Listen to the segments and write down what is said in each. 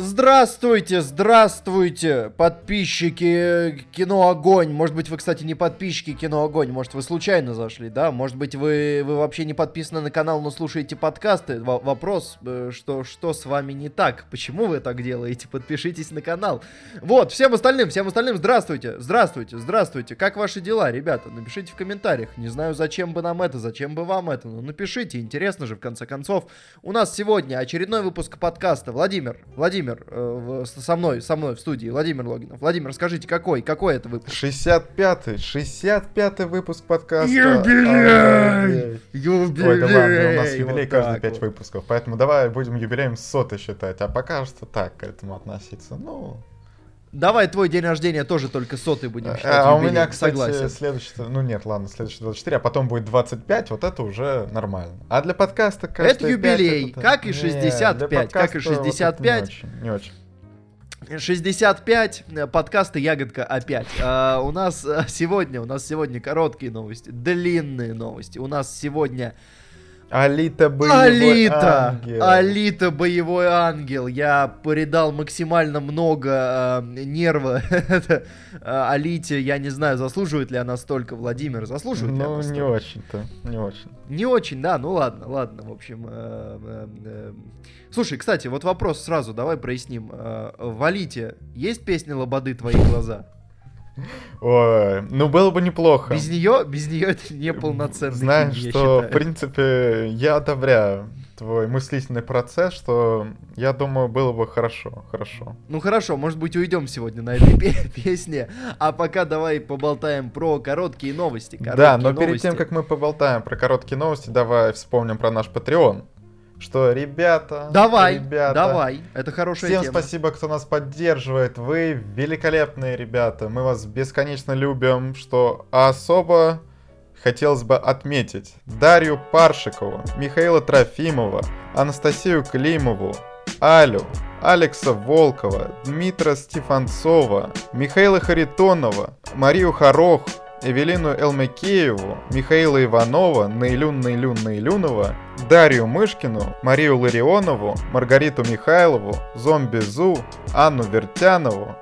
Здравствуйте, здравствуйте, подписчики Кино Огонь. Может быть, вы, кстати, не подписчики Кино Огонь, может, вы случайно зашли, да? Может быть, вы, вы вообще не подписаны на канал, но слушаете подкасты. В- вопрос, э, что, что с вами не так? Почему вы так делаете? Подпишитесь на канал. Вот, всем остальным, всем остальным здравствуйте, здравствуйте, здравствуйте. Как ваши дела, ребята? Напишите в комментариях. Не знаю, зачем бы нам это, зачем бы вам это, но напишите, интересно же, в конце концов. У нас сегодня очередной выпуск подкаста. Владимир, Владимир, э, в- со мной, со мной в студии, Владимир Логинов. Владимир, расскажите, какой, какой это выпуск? 65-й, 65-й выпуск подкаста. Юбилей! Ай, Ой, да ладно, у нас Вот юбилей каждые так 5 вот. выпусков, поэтому давай будем юбилеем соты считать, а пока что так к этому относиться. Ну, Давай твой день рождения тоже только сотый будем считать. а у меня, кстати, Согласен. следующий, ну нет, ладно, следующий 24, а потом будет 25, вот это уже нормально. А для подкаста Это каждые пять юбилей, это- как и Не, 65, для как и подкаста вот это 65. Не очень, не очень. 65, э, подкасты Ягодка опять. А, у нас э, сегодня, у нас сегодня короткие новости, длинные новости. У нас сегодня Алита боевой Алита, ангел. Алита боевой ангел. Я поридал максимально много э, нерва э, Алите. Я не знаю, заслуживает ли она столько. Владимир, заслуживает ли Ну, она не столько? очень-то, не очень. Не очень, да, ну ладно, ладно, в общем. э, э, э. Слушай, кстати, вот вопрос сразу, давай проясним. Э, В Алите есть песня Лободы «Твои глаза»? Ой, ну было бы неплохо. Без нее, без нее это не полноценный Знаешь, фильм, что, в принципе, я одобряю твой мыслительный процесс, что, я думаю, было бы хорошо, хорошо. Ну хорошо, может быть уйдем сегодня на этой пе- песне, а пока давай поболтаем про короткие новости. да, короткие но перед новости. тем, как мы поболтаем про короткие новости, давай вспомним про наш Patreon. Что, ребята, Давай, ребята, давай, это хорошая Всем тема. спасибо, кто нас поддерживает. Вы великолепные ребята. Мы вас бесконечно любим. Что особо хотелось бы отметить Дарью Паршикову, Михаила Трофимова, Анастасию Климову, Алю, Алекса Волкова, Дмитра Стефанцова, Михаила Харитонова, Марию Хорох, Эвелину Элмекееву, Михаила Иванова, Наилюн Наилюн Наилюнова, Дарью Мышкину, Марию Ларионову, Маргариту Михайлову, Зомби Зу, Анну Вертянову.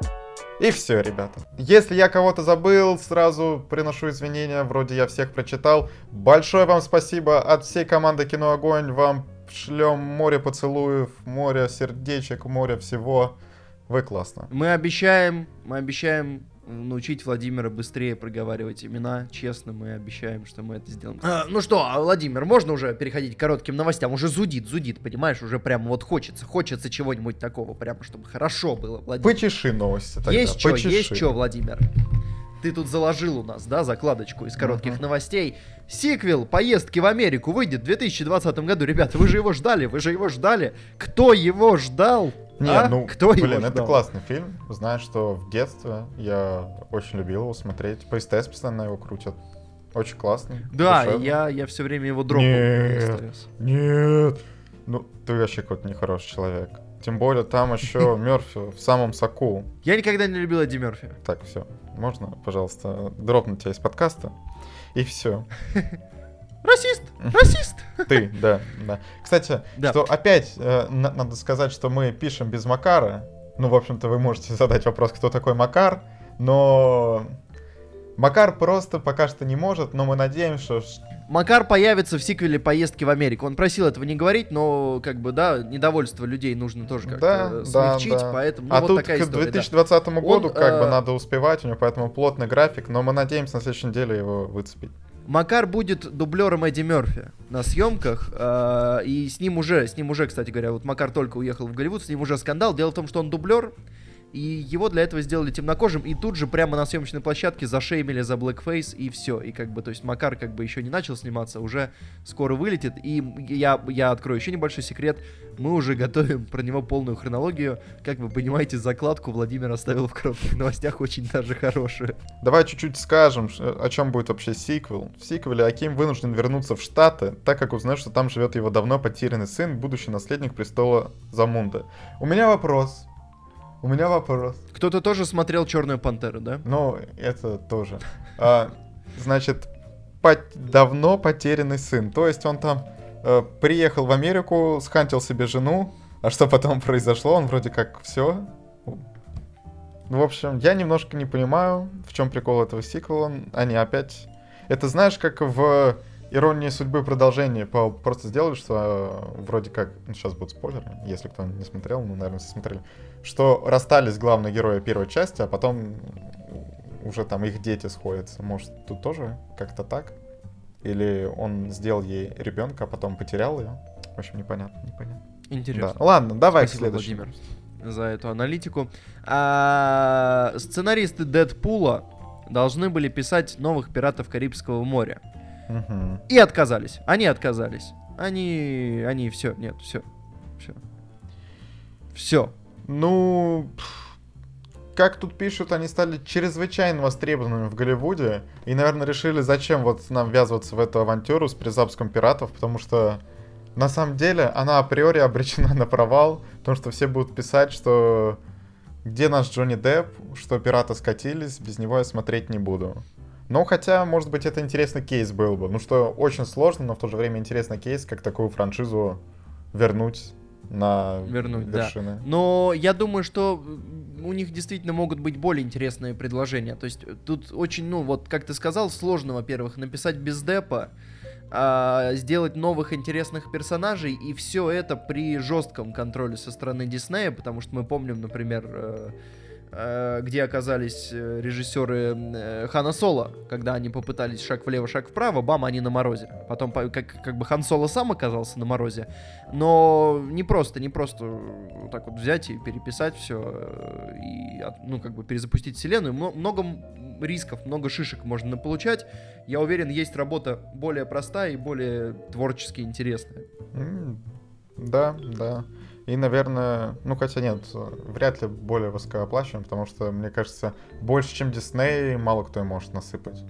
И все, ребята. Если я кого-то забыл, сразу приношу извинения, вроде я всех прочитал. Большое вам спасибо от всей команды Кино Огонь. Вам шлем море поцелуев, море сердечек, море всего. Вы классно. Мы обещаем, мы обещаем научить Владимира быстрее проговаривать имена. Честно, мы обещаем, что мы это сделаем. А, ну что, а, Владимир, можно уже переходить к коротким новостям? Уже зудит, зудит, понимаешь? Уже прям вот хочется, хочется чего-нибудь такого, прям чтобы хорошо было, Владимир. Почеши новости тогда. Есть что, есть что, Владимир? Ты тут заложил у нас, да, закладочку из коротких Мгм. новостей. Сиквел поездки в Америку выйдет в 2020 году. Ребята, вы же его ждали, вы же его ждали. Кто его ждал? Не, А? ну, Кто блин, его это ждал? классный фильм. Знаешь, что в детстве я очень любил его смотреть. По СТС постоянно его крутят. Очень классный. Да, душевный. я, я все время его дропал. Нет. Нет. Ну, ты вообще какой-то нехороший человек. Тем более там еще Мерфи в самом соку. Я никогда не любил Эдди Мерфи. Так, все. Можно, пожалуйста, дропнуть тебя из подкаста? И все. Расист! Расист! Ты, да, да. Кстати, Да. что опять э, на- надо сказать, что мы пишем без Макара. Ну, в общем-то, вы можете задать вопрос, кто такой Макар, но Макар просто пока что не может, но мы надеемся, что Макар появится в сиквеле поездки в Америку. Он просил этого не говорить, но как бы, да, недовольство людей нужно тоже как-то Да, э, да, смягчить, да. поэтому ну, а вот тут такая к история. да. 2020 году Он, как бы э, надо успевать, у него поэтому плотный график, но мы надеемся на следующей неделе его выцепить. Макар будет дублером Эдди Мерфи на съемках, э, и с ним уже, с ним уже, кстати говоря, вот Макар только уехал в Голливуд, с ним уже скандал. Дело в том, что он дублер, и его для этого сделали темнокожим, и тут же прямо на съемочной площадке зашеймили за blackface, и все. И как бы, то есть Макар как бы еще не начал сниматься, уже скоро вылетит. И я, я открою еще небольшой секрет, мы уже готовим про него полную хронологию. Как вы понимаете, закладку Владимир оставил в коротких новостях очень даже хорошую. Давай чуть-чуть скажем, о чем будет вообще сиквел. В сиквеле Аким вынужден вернуться в Штаты, так как узнает, что там живет его давно потерянный сын, будущий наследник престола Замунда. У меня вопрос. У меня вопрос. Кто-то тоже смотрел Черную пантеру, да? Ну, это тоже. А, значит, пот- давно потерянный сын. То есть он там э, приехал в Америку, схантил себе жену, А что потом произошло, он вроде как все. В общем, я немножко не понимаю, в чем прикол этого сиквела. Они опять... Это знаешь, как в Иронии судьбы продолжение по просто сделали, что э, вроде как, ну, сейчас будут спойлеры, если кто не смотрел, ну, наверное, все смотрели, что расстались главные герои первой части, а потом уже там их дети сходятся. Может, тут тоже как-то так? Или он сделал ей ребенка, а потом потерял ее? В общем, непонятно, непонятно. Интересно. Да. Ладно, давай Спасибо, к следующему. Владимир, за эту аналитику. А, сценаристы Дэдпула должны были писать новых пиратов Карибского моря. Мгм. И отказались. Они отказались. Они, они, все, нет, все, все, все. Ну, как тут пишут, они стали чрезвычайно востребованными в Голливуде. И, наверное, решили, зачем вот нам ввязываться в эту авантюру с призапуском пиратов, потому что на самом деле она априори обречена на провал, потому что все будут писать, что где наш Джонни Депп, что пираты скатились, без него я смотреть не буду. Ну, хотя, может быть, это интересный кейс был бы. Ну, что очень сложно, но в то же время интересный кейс, как такую франшизу вернуть на Вернуть, да. вершины. Но я думаю, что у них действительно могут быть более интересные предложения. То есть э, тут очень, ну вот, как ты сказал, сложно, во-первых, написать без депа, а, сделать новых интересных персонажей, и все это при жестком контроле со стороны Диснея, потому что мы помним, например, э, где оказались э, режиссеры э, Хана Соло, когда они попытались шаг влево, шаг вправо, бам, они на морозе. Потом по- как, как бы Хан Соло сам оказался на морозе, но не просто, не просто вот так вот взять и переписать все и, ну, как бы перезапустить вселенную. Мно- Много рисков, много шишек можно получать. Я уверен, есть работа более простая и более творчески интересная. М, Да, да. И, наверное, ну хотя нет, вряд ли более высокооплачиваем, потому что, мне кажется, больше, чем Дисней, мало кто им может насыпать.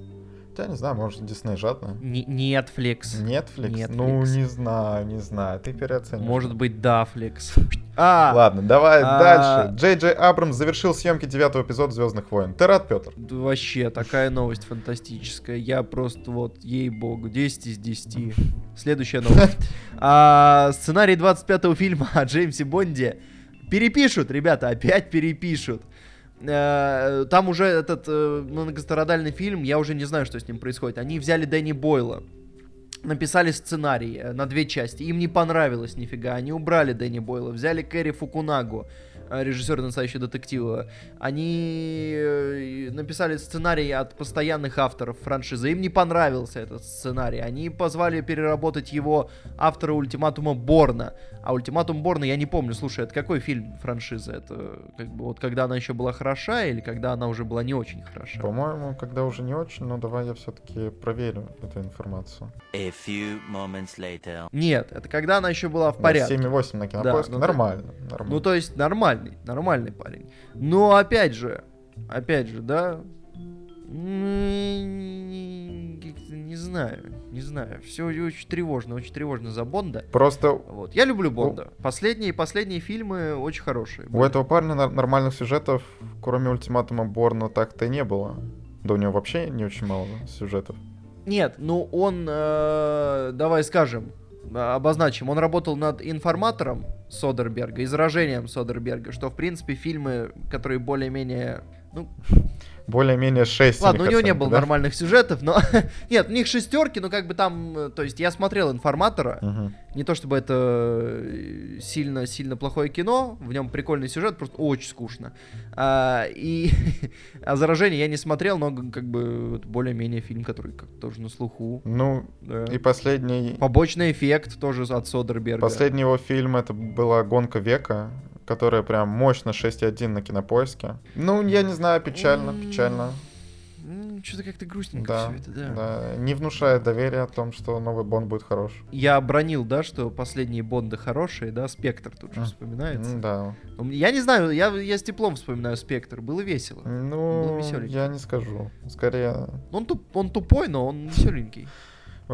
Хотя, не знаю, может, Дисней жадно. Netflix. Netflix? Netflix. Ну, не знаю, не знаю, ты переоцениваешь. Может быть, Дафликс. А, Ладно, давай А- дальше. Джей Джей Абрамс завершил съемки девятого эпизода Звездных войн. Ты рад, Петр? Да Вообще, такая новость фантастическая. Я просто вот, ей-богу, 10 из 10. Следующая новость. А, сценарий 25-го фильма о Джеймсе Бонде перепишут, ребята, опять перепишут. Э, Там уже этот э, многострадальный фильм, я уже не знаю, что с ним происходит. Они взяли Дэнни Бойла, написали сценарий э, на две части. Им не понравилось нифига. Они убрали Дэнни Бойла, взяли Кэрри Фукунагу, э, режиссера настоящего детектива. Они написали сценарий от постоянных авторов франшизы. Им не понравился этот сценарий. Они позвали переработать его автора ультиматума Борна. А ультиматум Борна я не помню. Слушай, это какой фильм франшизы? Это как бы вот когда она еще была хороша или когда она уже была не очень хороша? По-моему, когда уже не очень, но давай я все-таки проверю эту информацию. A few moments later. Нет, это когда она еще была в Да, порядке. 7,8 на кинопоиске. ну ты- нормально, нормально. Ну, то есть нормальный, нормальный парень. Но опять же, опять же, да, м, как-то не знаю, не знаю. Все очень тревожно, очень тревожно за Бонда. Просто Вот. Я люблю Бонда. Последние, последние фильмы очень хорошие. у этого парня нормальных сюжетов, кроме ультиматума Борна, так-то и не было. Да у него вообще не очень мало сюжетов. Нет, ну он, э, давай скажем, э, обозначим, он работал над информатором Содерберга и заражением Содерберга, что, в принципе, фильмы, которые более-менее, ну, Более-менее 6. Ладно, у него не было нормальных сюжетов, но... Нет, у них шестерки, но как бы там... э, То есть я смотрел «Информатора». Не то чтобы это сильно-сильно плохое кино, в нем прикольный сюжет, просто очень скучно. А, и... а «Заражение» я не смотрел, но как бы более-менее фильм, который как тоже на слуху. Ну, да. и последний... Побочный эффект тоже от Содерберга. Последний его фильм это была «Гонка века», которая прям мощно 6.1 на кинопоиске. Ну, я не знаю, печально, печально. Что-то как-то грустненько Да, все это, да. да. Не внушает доверия о том, что новый Бонд будет хорош. Я бронил, да, что последние Бонды хорошие, да, Спектр тут же вспоминается. Да. Я не знаю, я, я с теплом вспоминаю Спектр, было весело. Ну, весёленький. я не скажу. Скорее, Он, туп, он тупой, но он веселенький.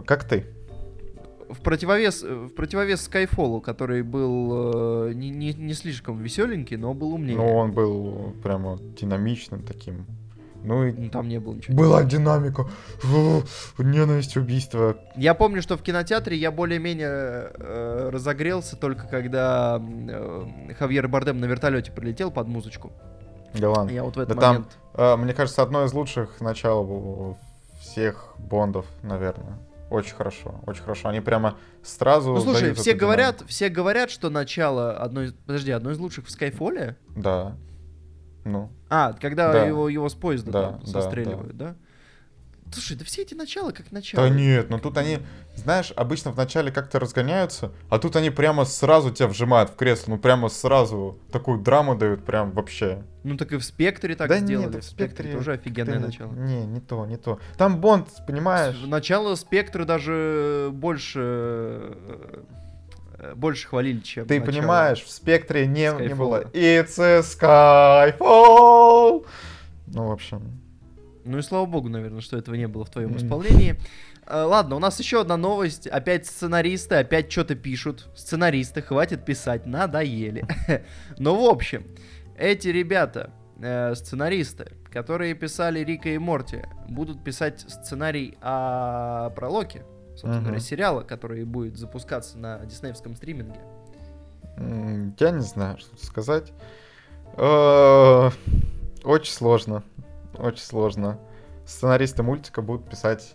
как ты. В противовес, э, в противовес Скайфолу, который был э, не, не, не слишком веселенький, но был умнее. Ну, он был прямо динамичным таким. Ну и Ну, Там не было ничего. была динамика. Фу, Ненависть, убийство. Я помню, что в кинотеатре я более-менее э, разогрелся только когда э, Хавьер Бардем на вертолете прилетел под музычку. Голланд. Я вот в этот Да там, момент... А, Мне кажется, одно из лучших начал всех Бондов, наверное. Очень хорошо, очень хорошо. Они прямо сразу. Ну слушай, все говорят, все говорят, что начало одно из... Подожди, одно из лучших в Скайфоле? динамику. Да. Ну, А, когда Да. его, его с поезда Да, там да, застреливают, да. Слушай, да все эти начала как начало. да нет, но тут они, знаешь, обычно вначале как-то разгоняются, а тут они прямо сразу тебя вжимают в кресло, ну прямо сразу такую драму дают, прям вообще. Ну так и в Спектре так да сделали. нет, в Спектре тоже офигенное ты- начало. Не, не то, не то. Там Бонд, понимаешь? Начало Спектра даже больше э, э, больше хвалили, чем Ты начало. понимаешь, в спектре не, не было. It's a Skyfall! Ну, в общем. Ну и слава богу, наверное, что этого не было в твоем исполнении. Э, Ладно, у нас еще одна новость. Опять сценаристы, опять что-то пишут. Сценаристы, хватит писать, надоели. Ну, в общем, эти ребята, э, сценаристы, которые писали Рика и Морти, будут писать сценарий о про Локи, собственно говоря, сериала, который будет запускаться на диснеевском стриминге. Я не знаю, что сказать. Э, Очень сложно. Очень сложно. Сценаристы мультика будут писать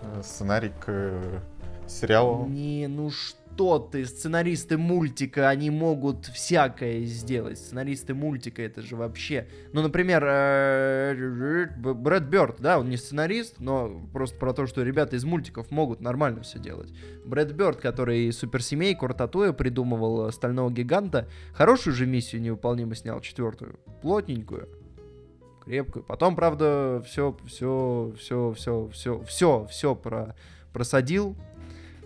э, сценарий к э, сериалу. Не, ну что ты, сценаристы мультика, они могут всякое сделать. Сценаристы мультика, это же вообще... Ну, например, э, Брэд Бёрд, да, он не сценарист, но просто про то, что ребята из мультиков могут нормально все делать. Брэд Бёрд, который суперсемейку Рататуя придумывал Стального Гиганта, хорошую же миссию невыполнимо снял, четвертую, плотненькую, крепкую. Потом, правда, все, все, все, все, все, все, все про просадил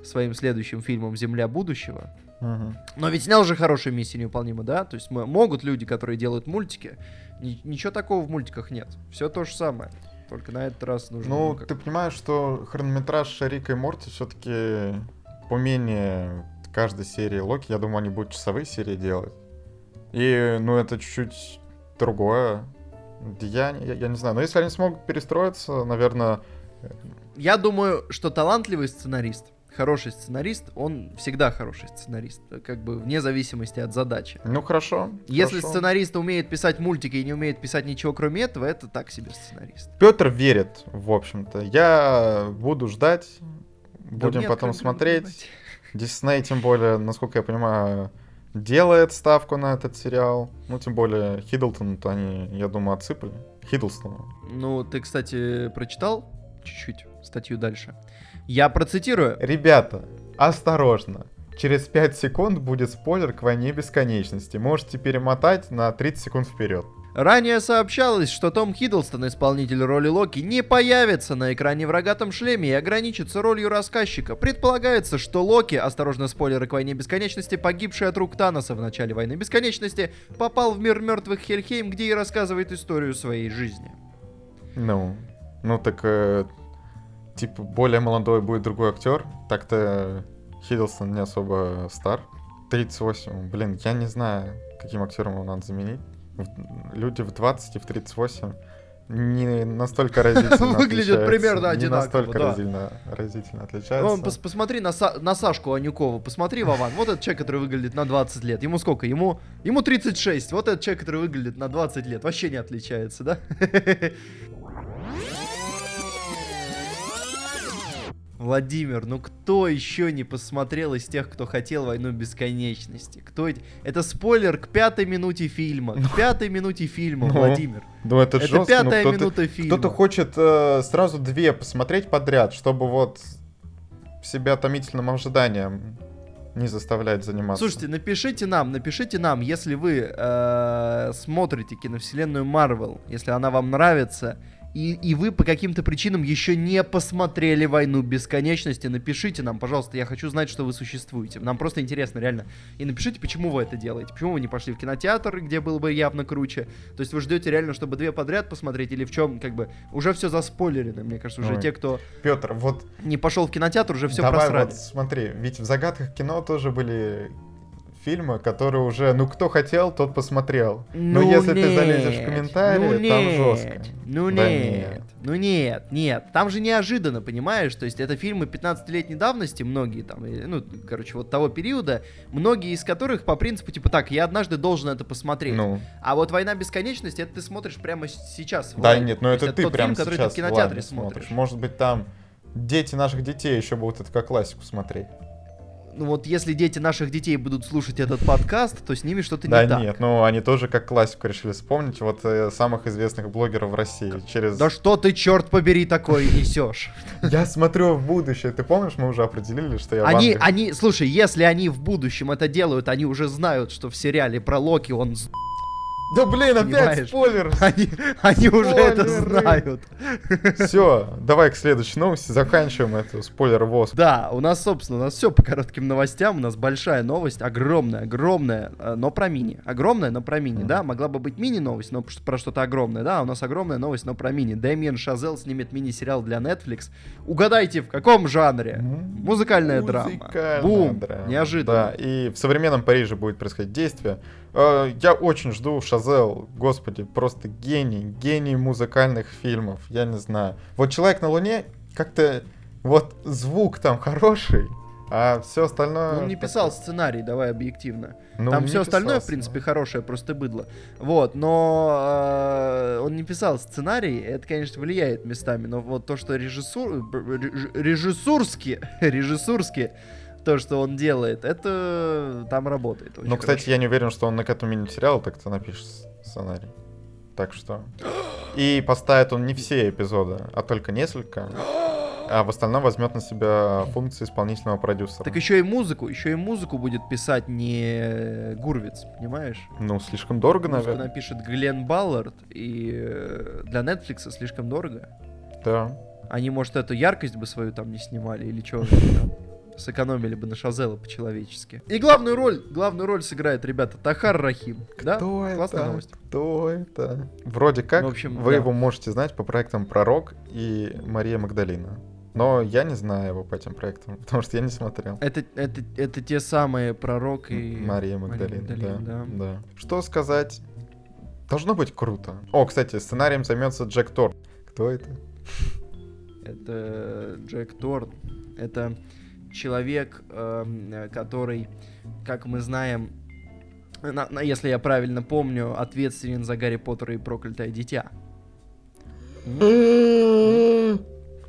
своим следующим фильмом «Земля будущего». Мгм. Но ведь снял же хорошую миссию невыполнимо, да? То есть м- могут люди, которые делают мультики, ни- ничего такого в мультиках нет. Все то же самое. Только на этот раз нужно... Ну, как- ты понимаешь, что хронометраж Рика и Морти все-таки поменее каждой серии Локи. Я думаю, они будут часовые серии делать. И, ну, это чуть-чуть другое. Я, я, я не знаю. Но если они смогут перестроиться, наверное... Я думаю, что талантливый сценарист, хороший сценарист, он всегда хороший сценарист. Как бы вне зависимости от задачи. Ну, хорошо. Если хорошо. сценарист умеет писать мультики и не умеет писать ничего кроме этого, это так себе сценарист. Петр верит, в общем-то. Я буду ждать. Да Будем мне потом смотреть. Дисней, тем более, насколько я понимаю, делает ставку на этот сериал. Ну, тем более, Хиддлтон-то они, я думаю, отсыпали. Хиддлстона. Ну, ты, кстати, прочитал чуть-чуть статью дальше. Я процитирую. Ребята, осторожно. Через 5 секунд будет спойлер к войне бесконечности. Можете перемотать на 30 секунд вперед. Ранее сообщалось, что Том Хиддлстон, исполнитель роли Локи, не появится на экране в рогатом шлеме и ограничится ролью рассказчика. Предполагается, что Локи, осторожно спойлеры к войне бесконечности, погибший от рук Таноса в начале войны бесконечности, попал в мир мертвых Хельхейм, где и рассказывает историю своей жизни. Ну, ну так, э, типа, более молодой будет другой актер. Так-то Хиддлстон не особо стар. 38, блин, я не знаю, каким актером его надо заменить. Люди в 20 и в 38 не настолько разительно Выглядят примерно Не одинаково, настолько да. разительно, разительно отличаются. Вон, пос- посмотри на, Са- на Сашку Анюкову, посмотри, Вован, вот этот человек, который выглядит на 20 лет. Ему сколько? Ему, ему 36. Вот этот человек, который выглядит на 20 лет. Вообще не отличается, да? Владимир, ну кто еще не посмотрел из тех, кто хотел «Войну бесконечности»? Кто? Это спойлер к пятой минуте фильма. К пятой минуте фильма, Ну, Владимир. Ну это, Это жестко, ну, пятая кто-то- минута фильма. Кто-то хочет э, сразу две посмотреть подряд, чтобы вот себя томительным ожиданием не заставлять заниматься. Слушайте, напишите нам, напишите нам, если вы э, смотрите киновселенную Марвел, если она вам нравится, и, и вы по каким-то причинам еще не посмотрели «Войну бесконечности», напишите нам, пожалуйста, я хочу знать, что вы существуете. Нам просто интересно, реально. И напишите, почему вы это делаете, почему вы не пошли в кинотеатр, где было бы явно круче. То есть вы ждете реально, чтобы две подряд посмотреть, или в чем, как бы, уже все заспойлерено, мне кажется, уже Ой. те, кто Петр, вот не пошел в кинотеатр, уже все давай просрали. вот смотри, ведь в загадках кино тоже были фильмы, которые уже, ну, кто хотел, тот посмотрел. Но Ну если ты нет, залезешь в комментарии, ну там нет, жестко. Ну Да нет, нет. ну нет, нет. Там же неожиданно, понимаешь? То есть это фильмы 15-летней давности, многие там, ну, короче, вот того периода, многие из которых по принципу, типа, так, я однажды должен это посмотреть. Ну, А вот «Война бесконечности» это ты смотришь прямо сейчас. да лайне. нет, ну То это есть ты тот прям фильм, который сейчас ты в кинотеатре ладно смотришь. Может быть, там дети наших детей еще будут это как классику смотреть. Ну вот если дети наших детей будут слушать этот подкаст, то с ними что-то Да не так. нет, ну они тоже как классику решили вспомнить. Вот э, самых известных блогеров в России. Через... Да что ты, черт побери, такое несешь? Я смотрю в будущее. Ты помнишь, мы уже определили, что я Они, они, слушай, если они в будущем это делают, они уже знают, что в сериале про Локи он Да блин, опять понимаешь? спойлер! Они, они уже это знают. Все, давай к следующей новости. Заканчиваем эту спойлер ВОЗ. Да, у нас, собственно, у нас все по коротким новостям. У нас большая новость, огромная, огромная, э, но про мини. Огромная, но про мини, да? Могла бы быть мини-новость, но про что-то огромное, да? У нас огромная новость, но про мини. Дэмиен Шазел снимет мини-сериал для Netflix. Угадайте, в каком жанре? Музыкальная драма. Бум. драма. Неожиданно. Да, и в современном Париже будет происходить действие. Э, Я очень жду Шазел, господи, просто гений, гений музыкальных фильмов, я не знаю. Вот «Человек на Луне» как-то, вот звук там хороший, а все остальное... Он не писал сценарий, давай объективно. Ну, Там все остальное, в писался, принципе, хорошее, просто быдло. Вот, но э, он не писал сценарий, это, конечно, влияет местами, но вот то, что режиссур, реж- режиссурски, режиссурски, то, что он делает, это там работает. Ну, кстати, хорошо. я не уверен, что он на к этому мини-сериалу так-то напишет сценарий. Так что... И поставит он не все эпизоды, а только несколько. А в остальном возьмет на себя функции исполнительного продюсера. Так еще и музыку, еще и музыку будет писать не Гурвиц, понимаешь? Ну, слишком дорого, Музыку наверное. напишет Глен Баллард, и э, для Netflix слишком дорого. Да. Они, может, эту яркость бы свою там не снимали, или что. Сэкономили бы на Шазела по-человечески. И главную роль, главную роль сыграет, ребята, Тахар Рахим. Да? Кто Классная это? новость. Кто это? Вроде как, В общем, вы да. его можете знать по проектам «Пророк» и «Мария Магдалина». Но я не знаю его по этим проектам, потому что я не смотрел. Это, это, это те самые пророк и... Мария Магдалина, Магдалина, да, да. да. Что сказать? Должно быть круто. О, кстати, сценарием займется Джек Тор. Кто это? Это Джек Торн. Это человек, эм, э, который, как мы знаем, на- на- если я правильно помню, ответственен за Гарри Поттера и проклятое дитя.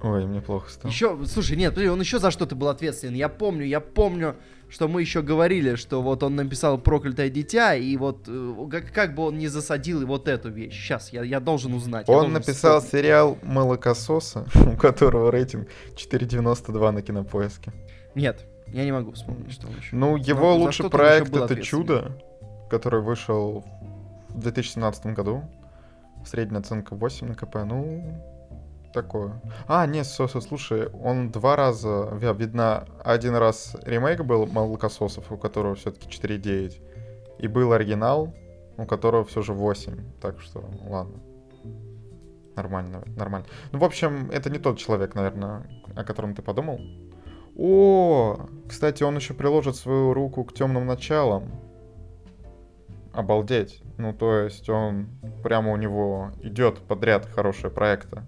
Ой, мне плохо стало. Еще, слушай, нет, подожди, он еще за что-то был ответственен. Я помню, я помню, что мы еще говорили, что вот он написал проклятое дитя, и вот э, как, как бы он не засадил и вот эту вещь. Сейчас, я, я должен узнать. я Он должен написал вспомнить. сериал «Молокососа», у которого рейтинг 4.92 на кинопоиске. Нет, я не могу вспомнить, что он еще. Ну, его за лучший проект это. «Чудо», который вышел в 2017 году. Средняя оценка 8 на КП. Ну, такое. А, нет, Соса, слушай, он два раза, ви- видно, один раз ремейк был «Молокососов», у которого все-таки 4.9. И был оригинал, у которого все же 8. Так что, ладно. Нормально, нормально. Ну, в общем, это не тот человек, наверное, о котором ты подумал. О, кстати, он еще приложит свою руку к темным началам. Обалдеть. Ну, то есть он прямо у него идет подряд хорошие проекты.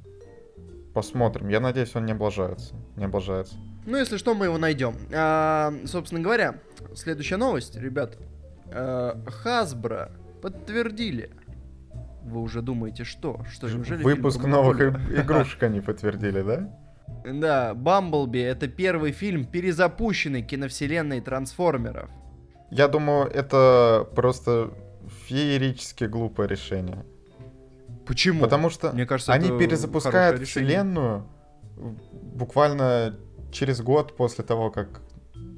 Посмотрим. Я надеюсь, он не облажается. Не облажается. Ну, если что, мы его найдем. А, собственно говоря, следующая новость, ребят. Хасбро подтвердили. Вы уже думаете, что? Что, неужели Выпуск новых игрушек они подтвердили, да? Да, Бамблби это первый фильм перезапущенной киновселенной трансформеров. Я думаю, это просто феерически глупое решение. Почему? Потому что Мне кажется, они перезапускают вселенную буквально через год после того, как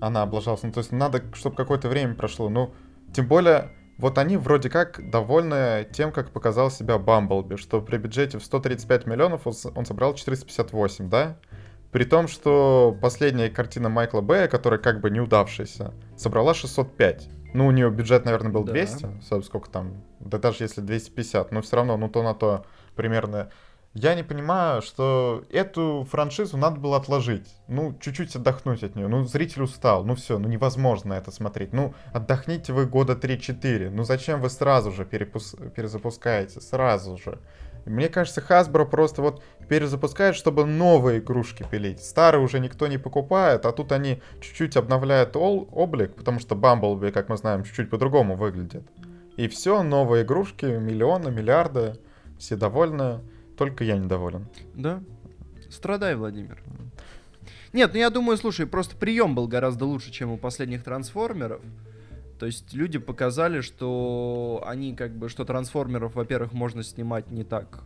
она облажалась. Ну, то есть надо, чтобы какое-то время прошло. Ну, тем более, вот они вроде как довольны тем, как показал себя Бамблби, что при бюджете в 135 миллионов он собрал 458, да? При том, что последняя картина Майкла Бэя, которая как бы неудавшаяся, собрала 605. Ну, у нее бюджет, наверное, был Да. 200, со- сколько там, да даже если 250, но все равно, ну то на то примерно Я не понимаю, что эту франшизу надо было отложить. Ну, чуть-чуть отдохнуть от нее. Ну, зритель устал. Ну, все, ну невозможно это смотреть. Ну, отдохните вы года 3-4. Ну, зачем вы сразу же перепус... перезапускаете? Сразу же. Мне кажется, Hasbro просто вот перезапускает, чтобы новые игрушки пилить. Старые уже никто не покупает, а тут они чуть-чуть обновляют ол- облик, потому что Бамблби, как мы знаем, чуть-чуть по-другому выглядит. И все, новые игрушки, миллионы, миллиарды, все довольны, только я недоволен. Да. Страдай, Владимир. Нет, ну я думаю, слушай, просто прием был гораздо лучше, чем у последних трансформеров. То есть люди показали, что они как бы, что трансформеров, во-первых, можно снимать не так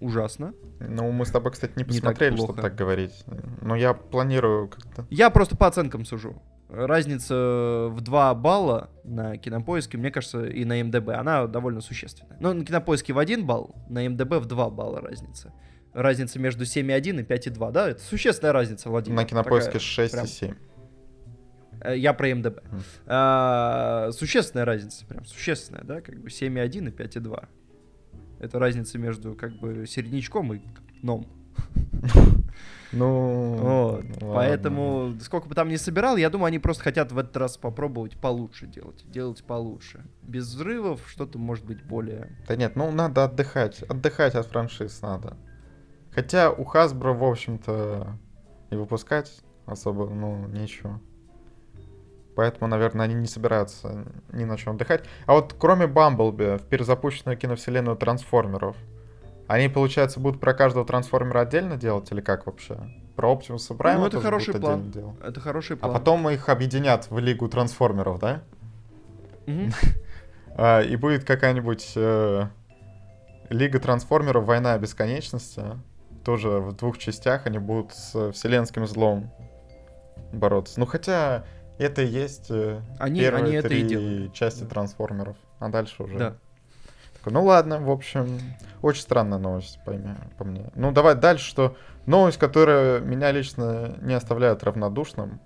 ужасно. Ну, мы с тобой, кстати, не Не так посмотрели, чтобы так говорить. Но я планирую как-то... Я просто по оценкам сужу. Разница в 2 балла на кинопоиске, мне кажется, и на МДБ, она довольно существенная. Но на кинопоиске в 1 балл, на МДБ в 2 балла разница. Разница между 7,1 и 5,2, да? Это существенная разница, Владимир. На кинопоиске Такая 6 прям- и 7. Э, Я про МДБ. Мгм. А, существенная разница, прям существенная, да, как бы 7,1 и 5,2. Это разница между как бы середнячком и ном. Ну, Вот. ладно. Поэтому, сколько бы там ни собирал, я думаю, они просто хотят в этот раз попробовать получше делать. Делать получше. Без взрывов, что-то может быть более... Да нет, ну надо отдыхать. Отдыхать от франшиз надо. Хотя у Hasbro, в общем-то, и выпускать особо, ну, нечего. Поэтому, наверное, они не собираются ни на чем отдыхать. А вот кроме Бамблби, в перезапущенную киновселенную трансформеров, они, получается, будут про каждого трансформера отдельно делать или как вообще? Про Оптимуса Прайма ну, это хороший план. Это хороший А план. потом их объединят в Лигу трансформеров, да? А, и будет какая-нибудь э, Лига трансформеров Война бесконечности. Тоже в двух частях они будут с вселенским злом бороться. Ну хотя это и есть э, Они- первые они это и три делают. части трансформеров. А дальше уже. Да. Такой, ну ладно, в общем, очень странная новость по, мне- по мне. Ну давай дальше, что новость, которая меня лично не оставляет равнодушным.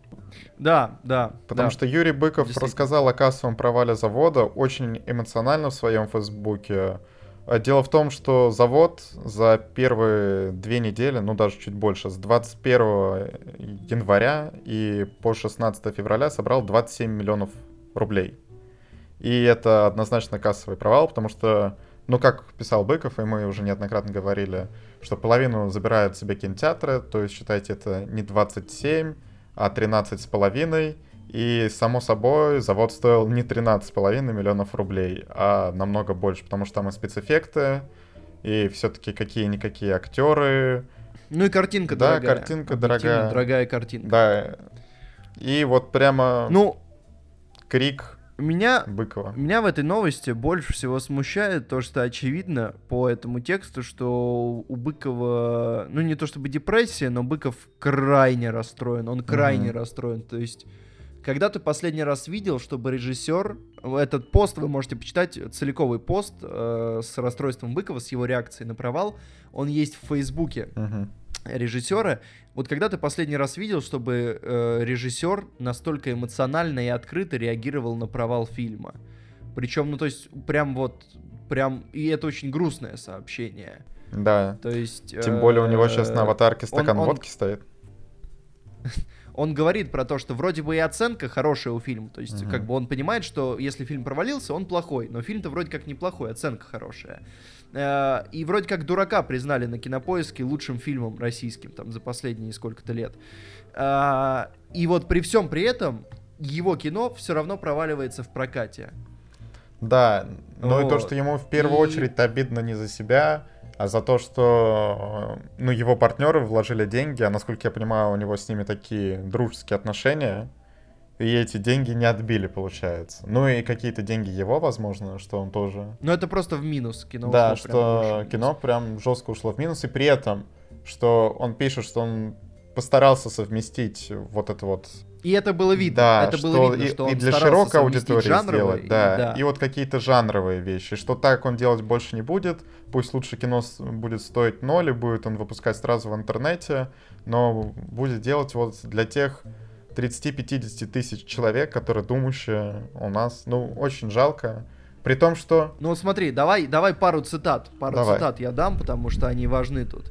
Да, да. Потому да. что Юрий Быков рассказал о кассовом провале завода очень эмоционально в своем фейсбуке. А Дело в том, что завод за первые две недели, ну даже чуть больше, с 21 января и по 16 февраля собрал 27 миллионов рублей. И это однозначно кассовый провал, потому что, ну как писал Быков, и мы уже неоднократно говорили, что половину забирают себе кинотеатры, то есть считайте это не 27, а 13 с половиной. И, само собой, завод стоил не 13,5 миллионов рублей, а намного больше, потому что там и спецэффекты, и все-таки какие-никакие актеры. Ну и картинка Да, дорогая. картинка Объективно дорогая. Дорогая картинка. Да. И вот прямо Ну, крик меня Быкова. Меня в этой новости больше всего смущает то, что очевидно по этому тексту, что у Быкова, ну не то чтобы депрессия, но Быков крайне расстроен, он крайне Мгм. расстроен. То есть, когда ты последний раз видел, чтобы режиссер, этот пост вы можете почитать, целиковый пост э, с расстройством Быкова, с его реакцией на провал, он есть в Фейсбуке Мгм. Режиссера. Вот когда ты последний раз видел, чтобы э, режиссер настолько эмоционально и открыто реагировал на провал фильма? Причем, ну то есть, прям вот, прям, и это очень грустное сообщение. Да. То есть... Тем более у него сейчас э, на аватарке стакан он- водки стоит. Он говорит про то, что вроде бы и оценка хорошая у фильма. То есть, Мгм. как бы он понимает, что если фильм провалился, он плохой. Но фильм-то вроде как неплохой, оценка хорошая. Э, И вроде как дурака признали на кинопоиске лучшим фильмом российским там за последние сколько-то лет. А, И вот при всем при этом его кино все равно проваливается в прокате. Да, но и то, Вот. что ему в первую И- очередь обидно не за себя, а за то, что ну, его партнеры вложили деньги, а насколько я понимаю, у него с ними такие дружеские отношения, и эти деньги не отбили, получается. Ну и какие-то деньги его, возможно, что он тоже... Но это просто в минус кино. да, ушло прям что минус. кино прям жестко ушло в минус, и при этом, что он пишет, что он постарался совместить вот это вот И это было видно. да, это что было видно, и, что и он для старался широкой аудитории жанровое сделать, и- да. да. И вот какие-то жанровые вещи, что так он делать больше не будет. Пусть лучше кино будет стоить ноль, и будет он выпускать сразу в интернете, но будет делать вот для тех 30-50 тысяч человек, которые думающие у нас. Ну, очень жалко. При том, что... Ну смотри, давай, давай пару цитат. Пару Давай. цитат я дам, потому что они важны тут.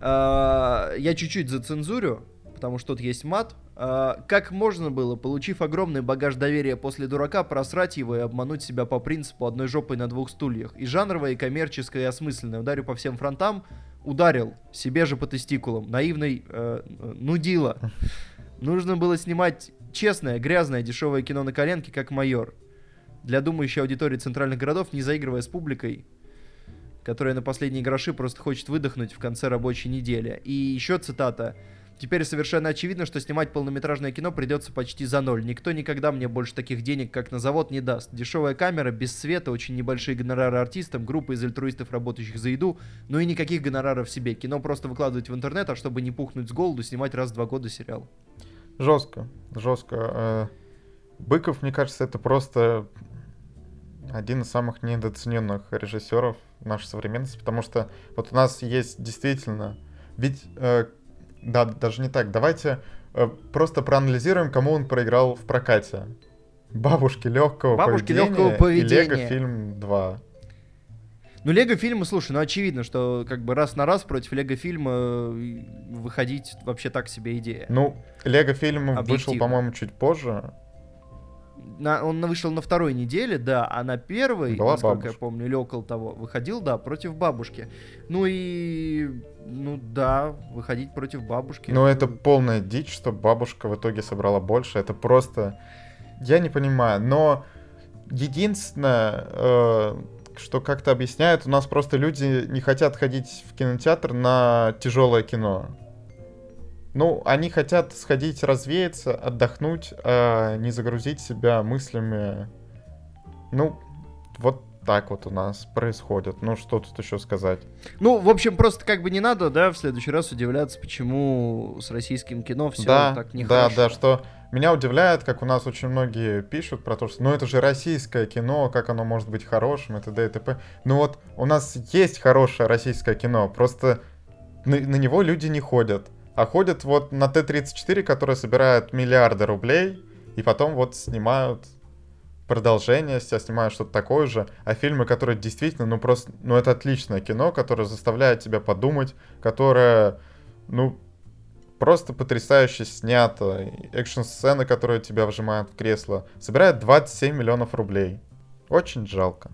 А, Я чуть-чуть зацензурю, потому что тут есть мат. А, Как можно было, получив огромный багаж доверия после дурака, просрать его и обмануть себя по принципу одной жопой на двух стульях? И жанровое, и коммерческое, и осмысленное. Ударю по всем фронтам, ударил, себе же по тестикулам. Наивный э, нудила. Нужно было снимать честное, грязное, дешевое кино на коленке, как майор. Для думающей аудитории центральных городов, не заигрывая с публикой, которая на последние гроши просто хочет выдохнуть в конце рабочей недели. И еще цитата. Теперь совершенно очевидно, что снимать полнометражное кино придется почти за ноль. Никто никогда мне больше таких денег, как на завод, не даст. Дешевая камера, без света, очень небольшие гонорары артистам, группа из альтруистов, работающих за еду, ну и никаких гонораров себе. Кино просто выкладывать в интернет, а чтобы не пухнуть с голоду, снимать раз в два года сериал. Жестко, жестко. Э, Быков, мне кажется, это просто один из самых недооцененных режиссеров нашей современности, потому что вот у нас есть действительно, ведь, э, да, даже не так, давайте э, просто проанализируем, кому он проиграл в прокате. Бабушки легкого «Бабушки поведения, легкого и поведения». Лего фильм 2. Ну, Лего фильмы, слушай, ну очевидно, что как бы раз на раз против Лего фильма э, выходить вообще так себе идея. Ну, Лего фильм вышел, по-моему, чуть позже. На- он вышел на второй неделе, да, а на первой, Была насколько бабушка. я помню, или около того, выходил, да, против бабушки. Ну и, ну да, выходить против бабушки. Ну, это полная дичь, что бабушка в итоге собрала больше. Это просто... Я не понимаю, но единственное, э, что как-то объясняет, у нас просто люди не хотят ходить в кинотеатр на тяжелое кино. Ну, они хотят сходить развеяться, отдохнуть, а не загрузить себя мыслями. Ну, вот так вот у нас происходит. Ну, что тут еще сказать? Ну, в общем, просто как бы не надо, да, в следующий раз удивляться, почему с российским кино все да, так да, нехорошо. да, что меня удивляет, как у нас очень многие пишут про то, что ну это же российское кино, как оно может быть хорошим и т.д. и т.п. Ну вот у нас есть хорошее российское кино, просто на, на него люди не ходят. А ходят вот на Т-34, которое собирает миллиарды рублей, и потом вот снимают продолжение, тебя снимают что-то такое же, а фильмы, которые действительно, ну просто, ну это отличное кино, которое заставляет тебя подумать, которое, ну, просто потрясающе снято, экшн-сцены, которые тебя вжимают в кресло, собирает 27 миллионов рублей. Очень жалко.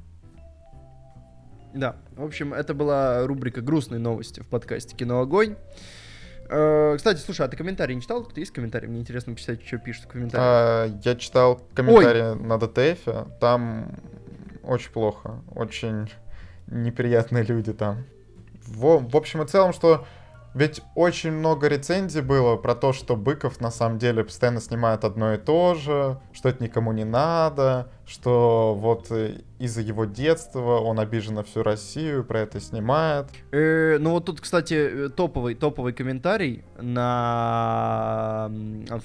Да, в общем, это была рубрика «Грустные новости» в подкасте «Кино Огонь». Э, Кстати, слушай, а ты комментарии не читал? Тут есть комментарии? Мне интересно почитать, что пишут в комментариях. А, я читал комментарии на ДТФ, там очень плохо, очень неприятные люди там. В, в общем и целом, что ведь очень много рецензий было про то, что Быков на самом деле постоянно снимает одно и то же, что это никому не надо, что вот э, из-за его детства он обижен на всю Россию, про это снимает. Э, ну вот тут, кстати, э, топовый, топовый комментарий на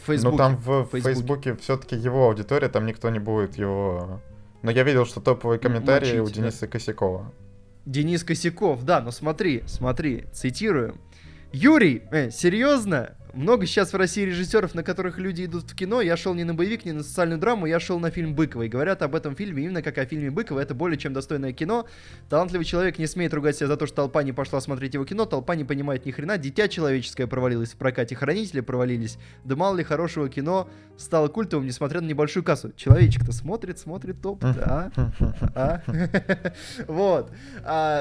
Фейсбуке. Ну там в Фейсбуке. Фейсбуке все-таки его аудитория, там никто не будет его... Но я видел, что топовые комментарии у мочить, да. Дениса Косякова. Денис Косяков, да, но смотри, смотри, цитирую. Юрий, э, серьезно? Много сейчас в России режиссеров, на которых люди идут в кино. Я шел не на боевик, не на социальную драму, я шел на фильм Быкова. И говорят об этом фильме именно как о фильме Быкова. Это более чем достойное кино. Талантливый человек не смеет ругать себя за то, что толпа не пошла смотреть его кино. Толпа не понимает ни хрена. Дитя человеческое провалилось в прокате. Хранители провалились. Да мало ли хорошего кино стало культовым, несмотря на небольшую кассу. Человечек-то смотрит, смотрит топ, да? А? Вот.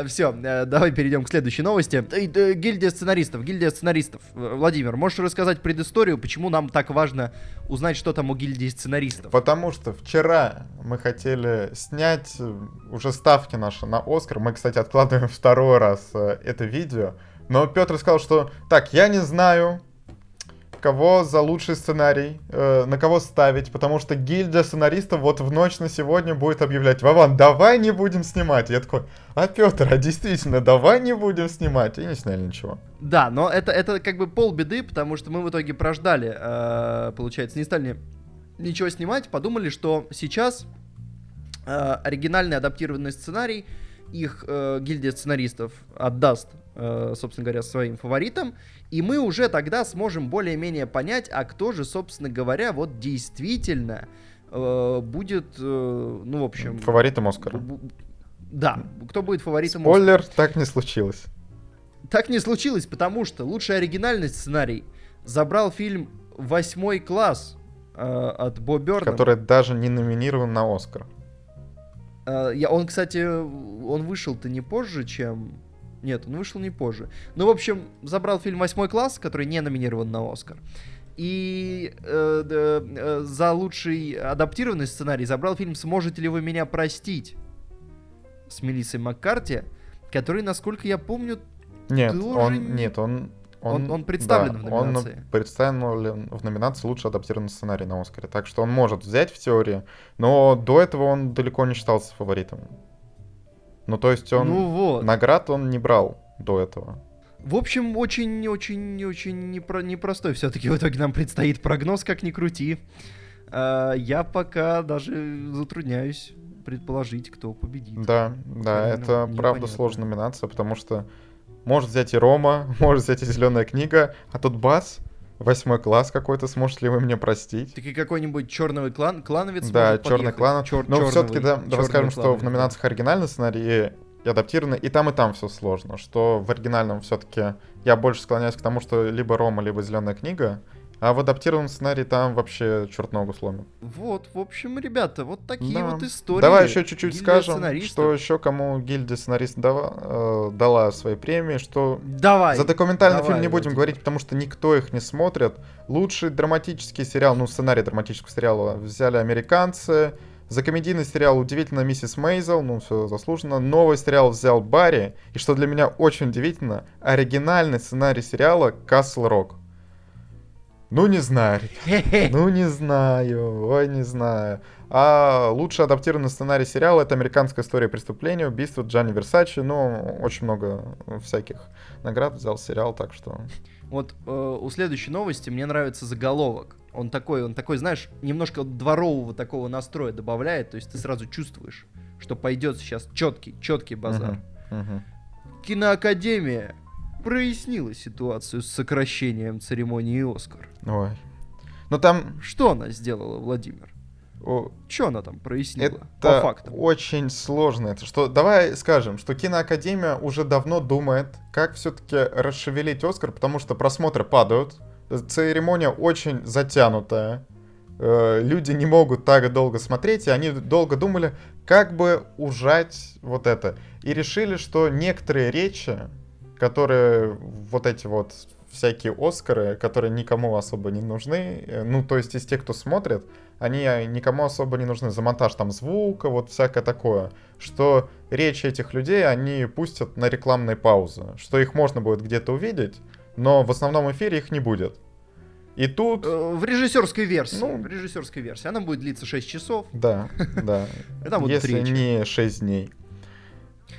Все, давай перейдем к следующей новости. Э, э, Гильдия сценаристов. Гильдия сценаристов. Э, Владимир, можешь рассказать предысторию, почему нам так важно узнать, что там у гильдии сценаристов? Потому что вчера мы хотели снять э, уже ставки наши на Оскар. Мы, кстати, откладываем второй раз э, это видео. Но Петр сказал, что так, я не знаю, кого за лучший сценарий, э, на кого ставить, потому что гильдия сценаристов вот в ночь на сегодня будет объявлять, Вован, давай не будем снимать. Я такой, а Петр, а действительно, давай не будем снимать. И не сняли ничего. Да, но это, это как бы полбеды, потому что мы в итоге прождали, э, получается, не стали ничего снимать, подумали, что сейчас э, оригинальный адаптированный сценарий их э, гильдия сценаристов отдаст, э, собственно говоря, своим фаворитам, и мы уже тогда сможем более-менее понять, а кто же, собственно говоря, вот действительно э, будет, э, ну, в общем... Фаворитом Оскара. Да, кто будет фаворитом Спойлер, так не случилось. Так не случилось, потому что лучший оригинальный сценарий забрал фильм «Восьмой класс» э, от Бо Бёрна. Который даже не номинирован на Оскар. Э, я, он, кстати, он вышел-то не позже, чем... Нет, он вышел не позже. Ну, в общем, забрал фильм «Восьмой класс», который не номинирован на Оскар. И э, э, за лучший адаптированный сценарий забрал фильм «Сможете ли вы меня простить?» с Мелиссой Маккарти, который, насколько я помню, Нет, Тоже он, не- нет, он... Он- он представлен в Он номинации. представлен в номинации «Лучший адаптированный сценарий» на Оскаре. Так что он может взять в теории, но до этого он далеко не считался фаворитом. Ну, то есть он... ну вот. Наград он не брал до этого. В общем, очень-очень-очень непро- непростой все-таки в итоге нам предстоит прогноз, как ни крути. А, я пока даже затрудняюсь предположить, кто победит. Да, да, это правда сложная номинация, потому что может взять и Рома, может взять и Зеленая книга, а тут бас, восьмой класс какой-то, сможете ли вы мне простить? Так и какой-нибудь черный клан, клановец Да, черный клан. Чёр- Но все-таки, да, давай скажем, что в номинациях оригинальный сценарий и адаптированный, и там, и там все сложно. Что в оригинальном все-таки я больше склоняюсь к тому, что либо Рома, либо Зеленая книга, а в адаптированном сценарии там вообще черт ногу сломит. Вот, в общем, ребята, вот такие Да. вот истории. Давай еще чуть-чуть Гильдия скажем, сценаристов. что еще кому гильдия сценаристов дава- э, дала свои премии, что Давай. За документальный давай, фильм не будем говорить, потому что никто их не смотрит. Лучший драматический сериал, ну, сценарий драматического сериала взяли американцы. За комедийный сериал «Удивительно миссис Мейзел», ну, все заслуженно. Новый сериал взял Барри. И что для меня очень удивительно, оригинальный сценарий сериала «Касл Рок». Ну, не знаю, ребят. Ну, не знаю, ой, не знаю. А лучший адаптированный сценарий сериала это американская история преступления, убийство Джанни Версачи. Ну, очень много всяких наград взял сериал, так что. Вот э, у следующей новости мне нравится заголовок. Он такой, он такой, знаешь, немножко дворового такого настроя добавляет, то есть ты сразу чувствуешь, что пойдет сейчас четкий, четкий базар. Киноакадемия прояснила ситуацию с сокращением церемонии Оскар. Ой. Ну там Что она сделала, Владимир? о, Что она там прояснила? это По фактам. очень сложно. Это что? Давай скажем, что киноакадемия уже давно думает, как все-таки расшевелить Оскар, потому что просмотры падают. Церемония очень затянутая. Э, Люди не могут так долго смотреть, и они долго думали, как бы ужать вот это. И решили, что некоторые речи, которые вот эти вот всякие Оскары, которые никому особо не нужны, э, ну, то есть из тех, кто смотрит, они э, никому особо не нужны за монтаж там звука, вот всякое такое, что речи этих людей они пустят на рекламные паузы, что их можно будет где-то увидеть, но в основном эфире их не будет. И тут, Э, В режиссерской версии. Ну. в режиссерской версии. Она будет длиться 6 часов. да, да, если не 6 дней.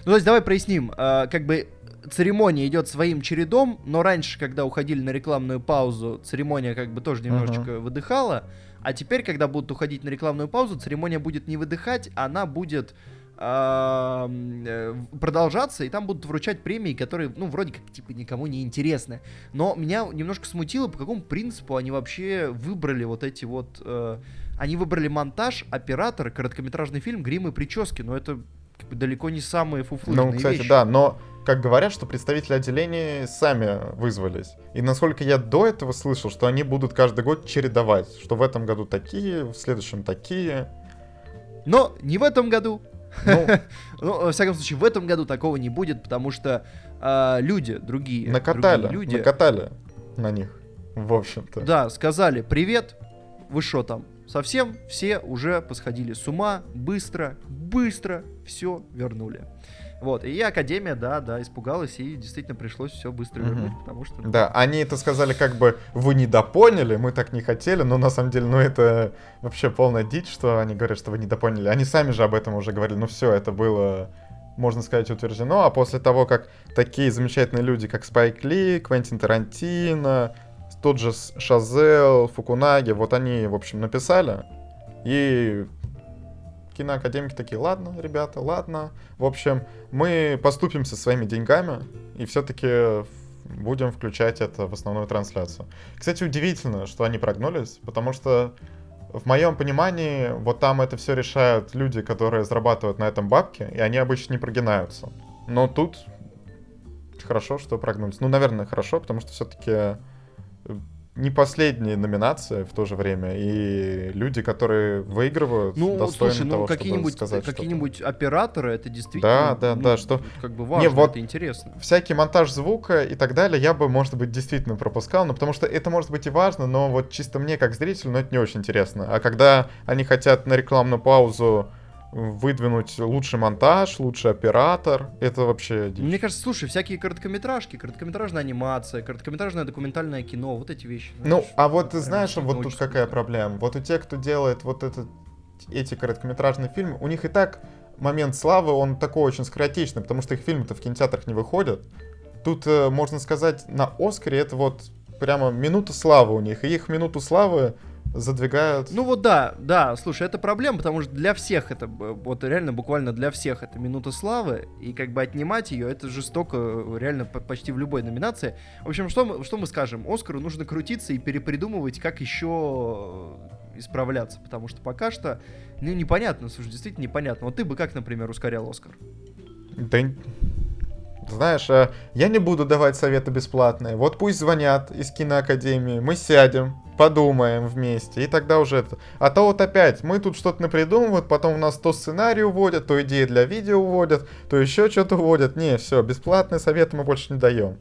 Ну, то есть давай проясним. Как бы церемония идет своим чередом, но раньше, когда уходили на рекламную паузу, церемония как бы тоже немножечко выдыхала. А теперь, когда будут уходить на рекламную паузу, церемония будет не выдыхать, она будет э, продолжаться, и там будут вручать премии, которые, ну, вроде как, типа, никому не интересны. Но меня немножко смутило, по какому принципу они вообще выбрали вот эти вот... э, они выбрали монтаж, оператор, короткометражный фильм, грим и прически, но это как бы, далеко не самые фуфлыжные Ну, кстати, вещи. да, но как говорят, что представители отделений сами вызвались. И насколько я до этого слышал, что они будут каждый год чередовать, что в этом году такие, в следующем такие. Но не в этом году. Ну, Ну, во всяком случае, в этом году такого не будет, потому что а, люди, другие, накатали, другие люди, накатали на них, в общем-то. да, сказали, привет, вы что там, совсем все уже посходили с ума, быстро, быстро все вернули. Вот, и Академия, да, да, испугалась, и действительно пришлось все быстро Мгм. вернуть, потому что... ну, Да, они это сказали как бы, вы недопоняли, мы так не хотели, но на самом деле, ну это вообще полная дичь, что они говорят, что вы недопоняли. Они сами же об этом уже говорили, ну все, это было, можно сказать, утверждено, а после того, как такие замечательные люди, как Спайк Ли, Квентин Тарантино, тот же Шазел, Фукунаги, вот они, в общем, написали, и киноакадемики такие, ладно, ребята, ладно. В общем, мы поступимся своими деньгами и все-таки будем включать это в основную трансляцию. Кстати, удивительно, что они прогнулись, потому что в моем понимании, вот там это все решают люди, которые зарабатывают на этом бабки, и они обычно не прогинаются. Но тут хорошо, что прогнулись. Ну, наверное, хорошо, потому что все-таки не последняя номинация в то же время, и люди, которые выигрывают, Ну, достойны слушай, ну того, чтобы какие-нибудь сказать какие-нибудь операторы, это действительно. Да, да, ну, да, что- Как бы важно, вот- это интересно. всякий монтаж звука и так далее я бы, может быть, действительно пропускал, ну, потому что это может быть и важно, но вот чисто мне, как зрителю, ну, это не очень интересно. А когда они хотят на рекламную паузу выдвинуть лучший монтаж, лучший оператор, это вообще дичь. Мне кажется, слушай, всякие короткометражки, короткометражная анимация, короткометражное документальное кино, вот эти вещи. Ну, знаешь, а вот ты знаешь, вот тут какая вкусно. проблема? Вот у тех, кто делает вот этот, эти короткометражные фильмы, у них и так момент славы, он такой очень скоротечный, потому что их фильмы-то в кинотеатрах не выходят. Тут, э, можно сказать, на Оскаре это вот прямо минута славы у них, и их минуту славы задвигают... Ну вот да, да, слушай, это проблема, потому что для всех это, вот реально буквально для всех это минута славы, и как бы отнимать ее, это жестоко, реально по- почти в любой номинации. В общем, что мы, что мы скажем? Оскару нужно крутиться и перепридумывать, как еще исправляться, потому что пока что, ну, непонятно, слушай, действительно непонятно. Вот ты бы как, например, ускорял Оскар? Да, знаешь, э, я не буду давать советы бесплатные. Вот пусть звонят из киноакадемии, мы сядем, подумаем вместе, и тогда уже это. А то вот опять, мы тут что-то напридумывают, потом у нас то сценарий уводят, то идеи для видео уводят, то еще что-то уводят. Не, все, бесплатные советы мы больше не даем.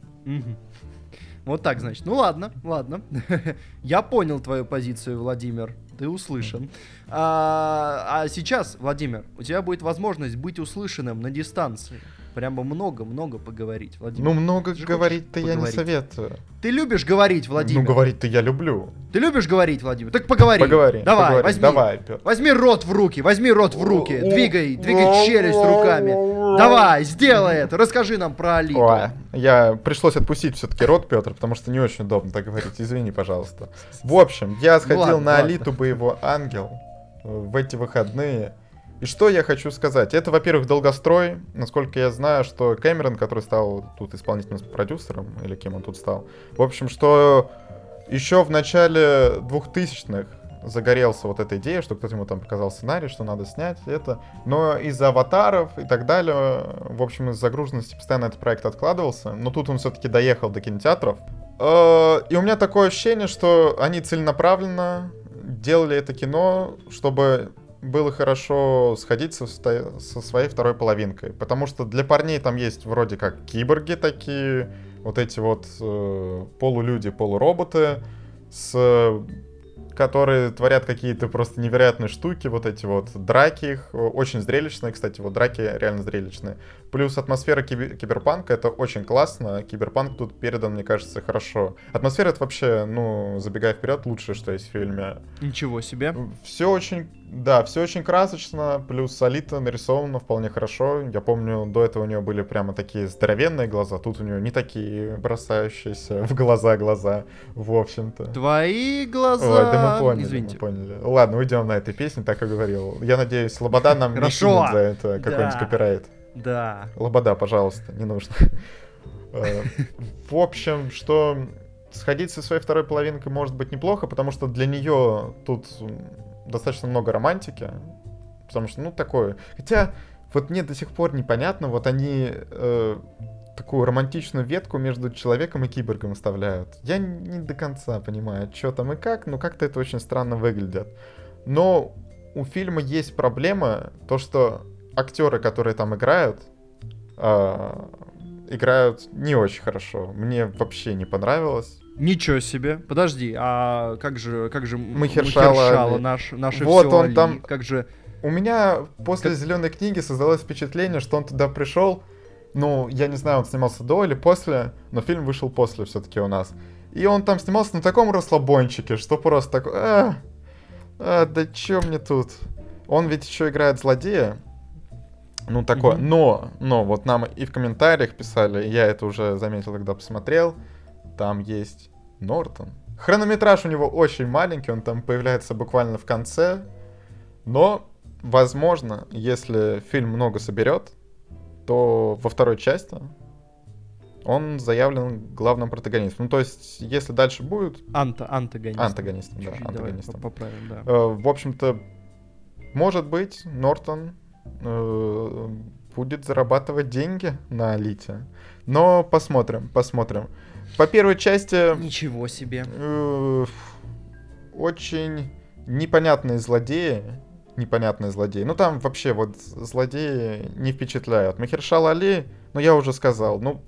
Вот так, значит. Ну ладно, ладно. Я понял твою позицию, Владимир. Ты услышан. А, а сейчас, Владимир, у тебя будет возможность быть услышанным на дистанции. Прямо много-много поговорить, Владимир. Ну, много говорить-то я не советую. Ты любишь говорить, Владимир? Ну, говорить-то я люблю. Ты любишь говорить, Владимир? Так поговори. Поговори, Давай, поговори. возьми. Давай, Пётр. Возьми рот в руки, возьми рот в руки. Двигай, двигай челюсть руками. Давай, сделай это. Расскажи нам про Алиту. Ой, я пришлось отпустить все-таки рот, Петр, потому что не очень удобно так говорить. Извини, пожалуйста. В общем, я сходил ладно, на ладно. Алиту Боевой Ангел э, в эти выходные. И что я хочу сказать? Это, во-первых, долгострой. Насколько я знаю, что Кэмерон, который стал тут исполнительным продюсером, или кем он тут стал, в общем, что еще в начале 2000-х загорелся вот эта идея, что кто-то ему там показал сценарий, что надо снять это. Но из-за аватаров и так далее, в общем, из загруженности постоянно этот проект откладывался. Но тут он все-таки доехал до кинотеатров. Э, И у меня такое ощущение, что они целенаправленно делали это кино, чтобы было хорошо сходить со, со своей второй половинкой. Потому что для парней там есть вроде как киборги такие, вот эти вот э, полулюди, полуроботы, с которые творят какие-то просто невероятные штуки, вот эти вот драки их, э, очень зрелищные, кстати, вот драки реально зрелищные. Плюс атмосфера кибер- киберпанка, это очень классно, киберпанк тут передан, мне кажется, хорошо. Атмосфера это вообще, ну, забегая вперед, лучшее, что есть в фильме. Ничего себе. Все очень, да, все очень красочно, плюс Алита нарисована вполне хорошо. Я помню, до этого у нее были прямо такие здоровенные глаза, тут у нее не такие бросающиеся в глаза глаза, в общем-то. Твои глаза. Ой, да мы поняли, Извините. мы поняли. Ладно, уйдем на этой песне, так и говорил. Я надеюсь, Лобода нам не кинет за это какой-нибудь Да. копирайт. Да. Лобода, пожалуйста, не нужно. Э, В общем, что сходить со своей второй половинкой может быть неплохо, потому что для нее тут достаточно много романтики. Потому что, ну, такое... Хотя, вот мне до сих пор непонятно, вот они э, такую романтичную ветку между человеком и киборгом оставляют. Я не до конца понимаю, что там и как, но как-то это очень странно выглядит. Но у фильма есть проблема, то что актеры, которые там играют, а, играют не очень хорошо. Мне вообще не понравилось. Ничего себе. Подожди, а как же, как же Махершала Махершала, наш, наше Вот он Али? там- Как же... У меня после зеленой книги создалось впечатление, что он туда пришел. Ну, я не знаю, он снимался до или после, но фильм вышел после все-таки у нас. И он там снимался на таком расслабончике, что просто такой, а, а, да чё мне тут? Он ведь еще играет злодея. Ну, такое. Мгм. Но, но, вот нам и в комментариях писали, я это уже заметил, когда посмотрел, там есть Нортон. Хронометраж у него очень маленький, он там появляется буквально в конце, но, возможно, если фильм много соберет, то во второй части Он заявлен главным протагонистом. Ну, то есть, если дальше будет... Анта, антагонист. Антагонистом, да, Чуть-чуть давай антагонистом. поправим, да. Э, В общем-то, может быть, Нортон э, будет зарабатывать деньги на Алите. Но посмотрим, посмотрим. По первой части Ничего себе. э, очень непонятные злодеи. Непонятные злодеи. Ну там вообще вот злодеи не впечатляют. Махершал Али, ну я уже сказал, ну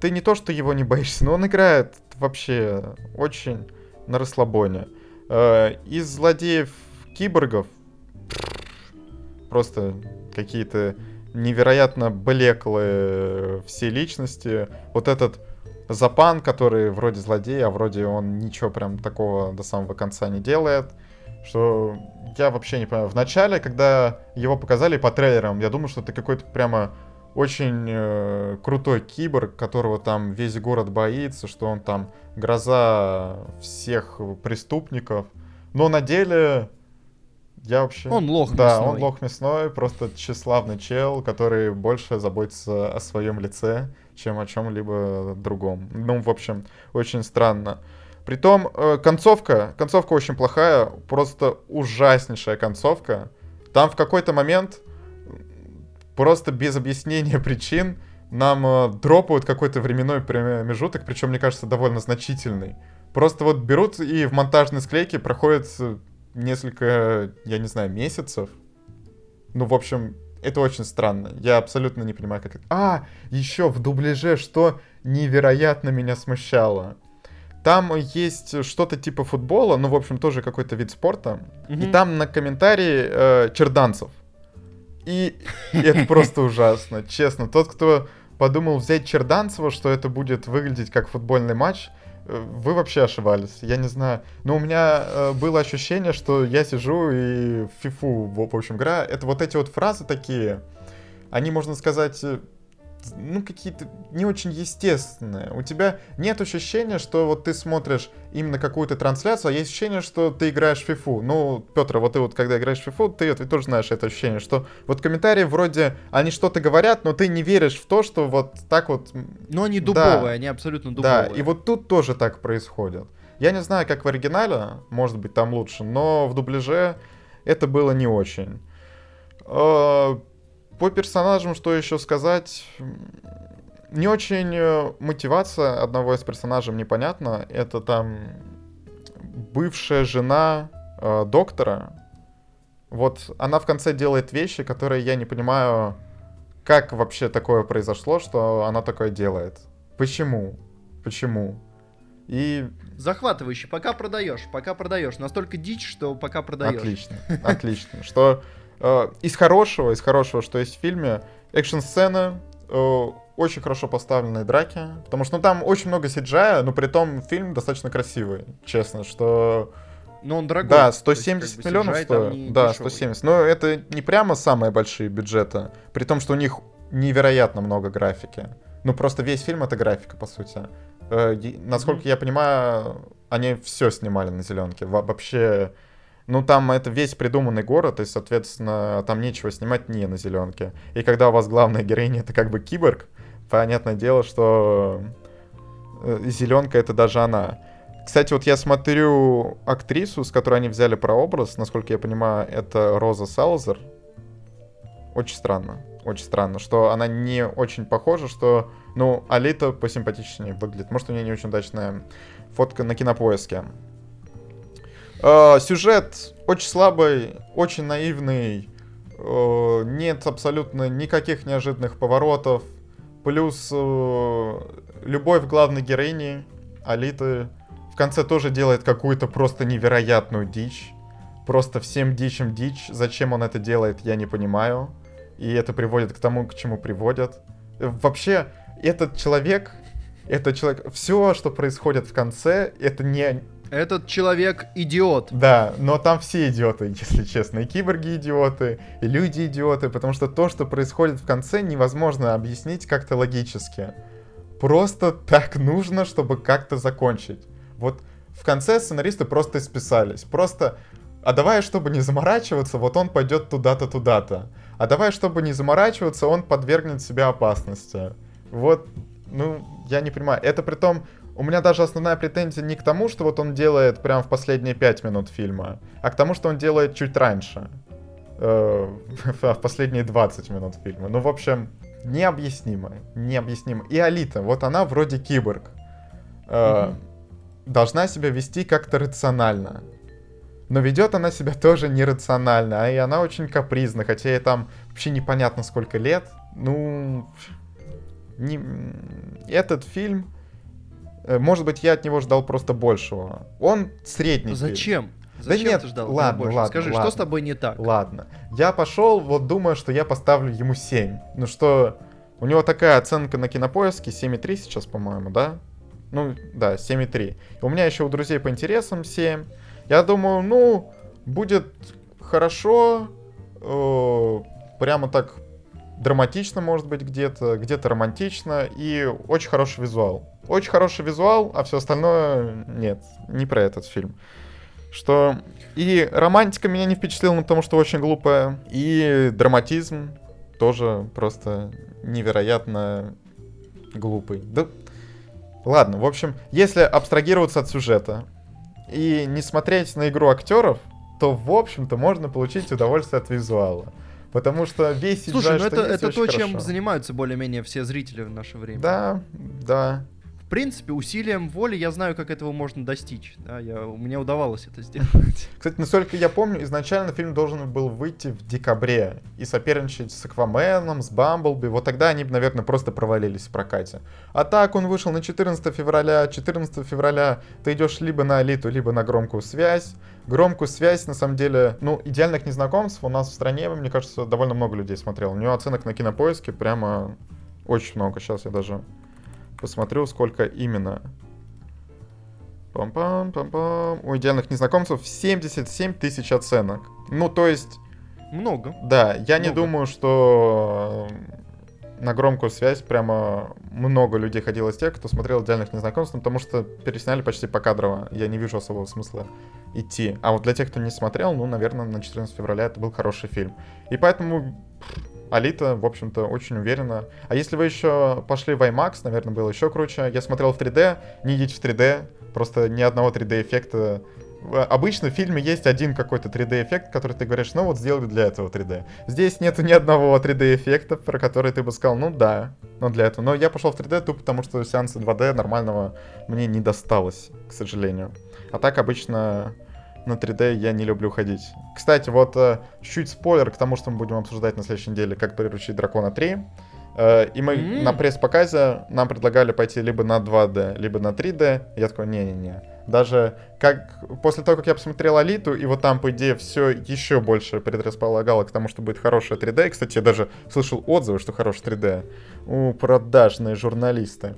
ты не то, что его не боишься, но он играет вообще очень на расслабоне. Э, Из злодеев киборгов просто какие-то невероятно блеклые все личности. Вот этот Запан, который вроде злодей, а вроде он ничего прям такого до самого конца не делает. Что я вообще не понимаю. В начале, когда его показали по трейлерам, я думал, что это какой-то прямо очень э, крутой киборг, которого там весь город боится, что он там гроза всех преступников. Но на деле я вообще... Он лох Да, мясной. он лох мясной, просто тщеславный чел, который больше заботится о своем лице, чем о чем-либо другом. Ну, в общем, очень странно. Притом, э, концовка, концовка очень плохая, просто ужаснейшая концовка. Там в какой-то момент просто без объяснения причин нам э, дропают какой-то временной промежуток, причем, мне кажется, довольно значительный. Просто вот берут и в монтажной склейке проходит э, несколько, я не знаю, месяцев. Ну, в общем, это очень странно. Я абсолютно не понимаю, как это... А, еще в дубляже, что невероятно меня смущало. Там есть что-то типа футбола, ну, в общем, тоже какой-то вид спорта. И Мгм. там на комментарии э, черданцев. И это просто ужасно, честно. Тот, кто подумал взять Черданцева, что это будет выглядеть как футбольный матч, вы вообще ошибались. Я не знаю. Но у меня э, было ощущение, что я сижу и в фифу, в общем, игра. Это вот эти вот фразы такие, они, можно сказать, э, ну, какие-то не очень естественные. У тебя нет ощущения, что вот ты смотришь именно какую-то трансляцию, а есть ощущение, что ты играешь в фифу. Ну, Петр, вот ты вот когда играешь в фифу, ты, ты тоже знаешь это ощущение, что вот комментарии вроде, они что-то говорят, но ты не веришь в то, что вот так вот... Но они Да. дубовые, они абсолютно Да, дубовые. и вот тут тоже так происходит. Я не знаю, как в оригинале, может быть, там лучше, но в дубляже это было не очень. По персонажам, что еще сказать? Не очень э, мотивация одного из персонажей непонятна. Это там бывшая жена э, доктора. Вот она в конце делает вещи, которые я не понимаю, как вообще такое произошло, что она такое делает. Почему? Почему? И Захватывающий, пока продаешь, пока продаешь. Настолько дичь, что пока продаешь. Отлично, отлично. Что э, из хорошего, из хорошего, что есть в фильме, экшн-сцены, э, очень хорошо поставленные драки, потому что ну, там очень много CGI, но при том фильм достаточно красивый, честно, что... Но он дорогой. Да, то есть, 170 как бы, миллионов стоит. Да, дешевый. 170. Но это не прямо самые большие бюджеты, при том, что у них невероятно много графики. Ну, просто весь фильм это графика, по сути. Э, Насколько я понимаю, они все снимали на зеленке. Вообще, ну там это весь придуманный город, и, соответственно, там нечего снимать не на зеленке. И когда у вас главная героиня это как бы киборг, понятное дело, что зеленка это даже она. Кстати, вот я смотрю актрису, с которой они взяли прообраз, насколько я понимаю, это Роза Салзер. Очень странно, очень странно, что она не очень похожа, что, ну, Алита посимпатичнее выглядит. Может, у нее не очень удачная фотка на кинопоиске. Э, сюжет очень слабый, очень наивный, э, нет абсолютно никаких неожиданных поворотов, плюс э, любовь главной героини, Алиты, в конце тоже делает какую-то просто невероятную дичь. Просто всем дичим дичь. Зачем он это делает, я не понимаю. И это приводит к тому, к чему приводят. Э, Вообще, этот человек, этот человек, все, что происходит в конце, это не, Этот человек идиот. да, но там все идиоты, если честно. И киборги идиоты, и люди идиоты, потому что то, что происходит в конце, невозможно объяснить как-то логически. Просто так нужно, чтобы как-то закончить. Вот в конце сценаристы просто исписались. Просто, а давай, чтобы не заморачиваться, вот он пойдет туда-то, туда-то. А давай, чтобы не заморачиваться, он подвергнет себя опасности. Вот Ну, я не понимаю. Это при том, у меня даже основная претензия не к тому, что вот он делает прям в последние пять минут фильма, а к тому, что он делает чуть раньше. Э, в последние 20 минут фильма. Ну, в общем, необъяснимо. Необъяснимо. И Алита, вот она вроде киборг. Э, должна себя вести как-то рационально. Но ведет она себя тоже нерационально, а и она очень капризна, хотя ей там вообще непонятно сколько лет. Ну, не... этот фильм, может быть, я от него ждал просто большего. Он средний. фильм. Зачем? Да Зачем нет, ты ждал ладно, больше? ладно, Скажи, ладно. что с тобой не так? Ладно. Я пошел, вот думаю, что я поставлю ему 7. Ну что, у него такая оценка на кинопоиске 7,3 сейчас, по-моему, да? Ну, да, 7,3. У меня еще у друзей по интересам 7. Я думаю, ну, будет хорошо, э, прямо так драматично, может быть, где-то, где-то романтично и очень хороший визуал. Очень хороший визуал, а все остальное нет, не про этот фильм. Что и романтика меня не впечатлила, потому что очень глупая, и драматизм тоже просто невероятно глупый. Да, ладно, в общем, если абстрагироваться от сюжета и не смотреть на игру актеров, то, в общем-то, можно получить удовольствие от визуала. Потому что весь Слушай, ну это, это то, чем хорошо. занимаются более-менее все зрители в наше время. Да, да. В принципе, усилием воли я знаю, как этого можно достичь. Да, я, меня удавалось это сделать. Кстати, насколько я помню, изначально фильм должен был выйти в декабре и соперничать с Акваменом, с Бамблби. Вот тогда они бы, наверное, просто провалились в прокате. А так он вышел на 14 февраля. 14 февраля ты идешь либо на Алиту, либо на громкую связь. Громкую связь, на самом деле, ну, идеальных незнакомцев у нас в стране, мне кажется, довольно много людей смотрел. У него оценок на кинопоиске прямо очень много. Сейчас я даже посмотрю, сколько именно. Пам-пам, пам-пам. У идеальных незнакомцев 77 тысяч оценок. Ну, то есть, Много. да, я не Много. думаю, что на громкую связь прямо много людей ходило из тех, кто смотрел идеальных незнакомцев, ну, потому что пересняли почти покадрово. Я не вижу особого смысла идти. А вот для тех, кто не смотрел, ну, наверное, на 14 февраля это был хороший фильм. И поэтому Алита, в общем-то, очень уверенно. А если вы еще пошли в IMAX, наверное, было еще круче. Я смотрел в 3D, не идите в 3D, просто ни одного 3D-эффекта. Обычно в фильме есть один какой-то 3D-эффект, который ты говоришь, ну вот сделали для этого 3D. Здесь нету ни одного 3D-эффекта, про который ты бы сказал, ну да, ну для этого. Но я пошел в 3D тупо потому, что сеанса 2D нормального мне не досталось, к сожалению. А так обычно на 3D я не люблю ходить. Кстати, вот э, чуть спойлер к тому, что мы будем обсуждать на следующей неделе, как приручить дракона 3. Э, И мы М. на пресс-показе нам предлагали пойти либо на 2D, либо на 3D. Я такой, не-не-не. Даже как после того, как я посмотрел Алиту, и вот там, по идее, все еще больше предрасполагало к тому, что будет хорошее 3D. И, кстати, я даже слышал отзывы, что хорошее 3D. У продажные журналисты.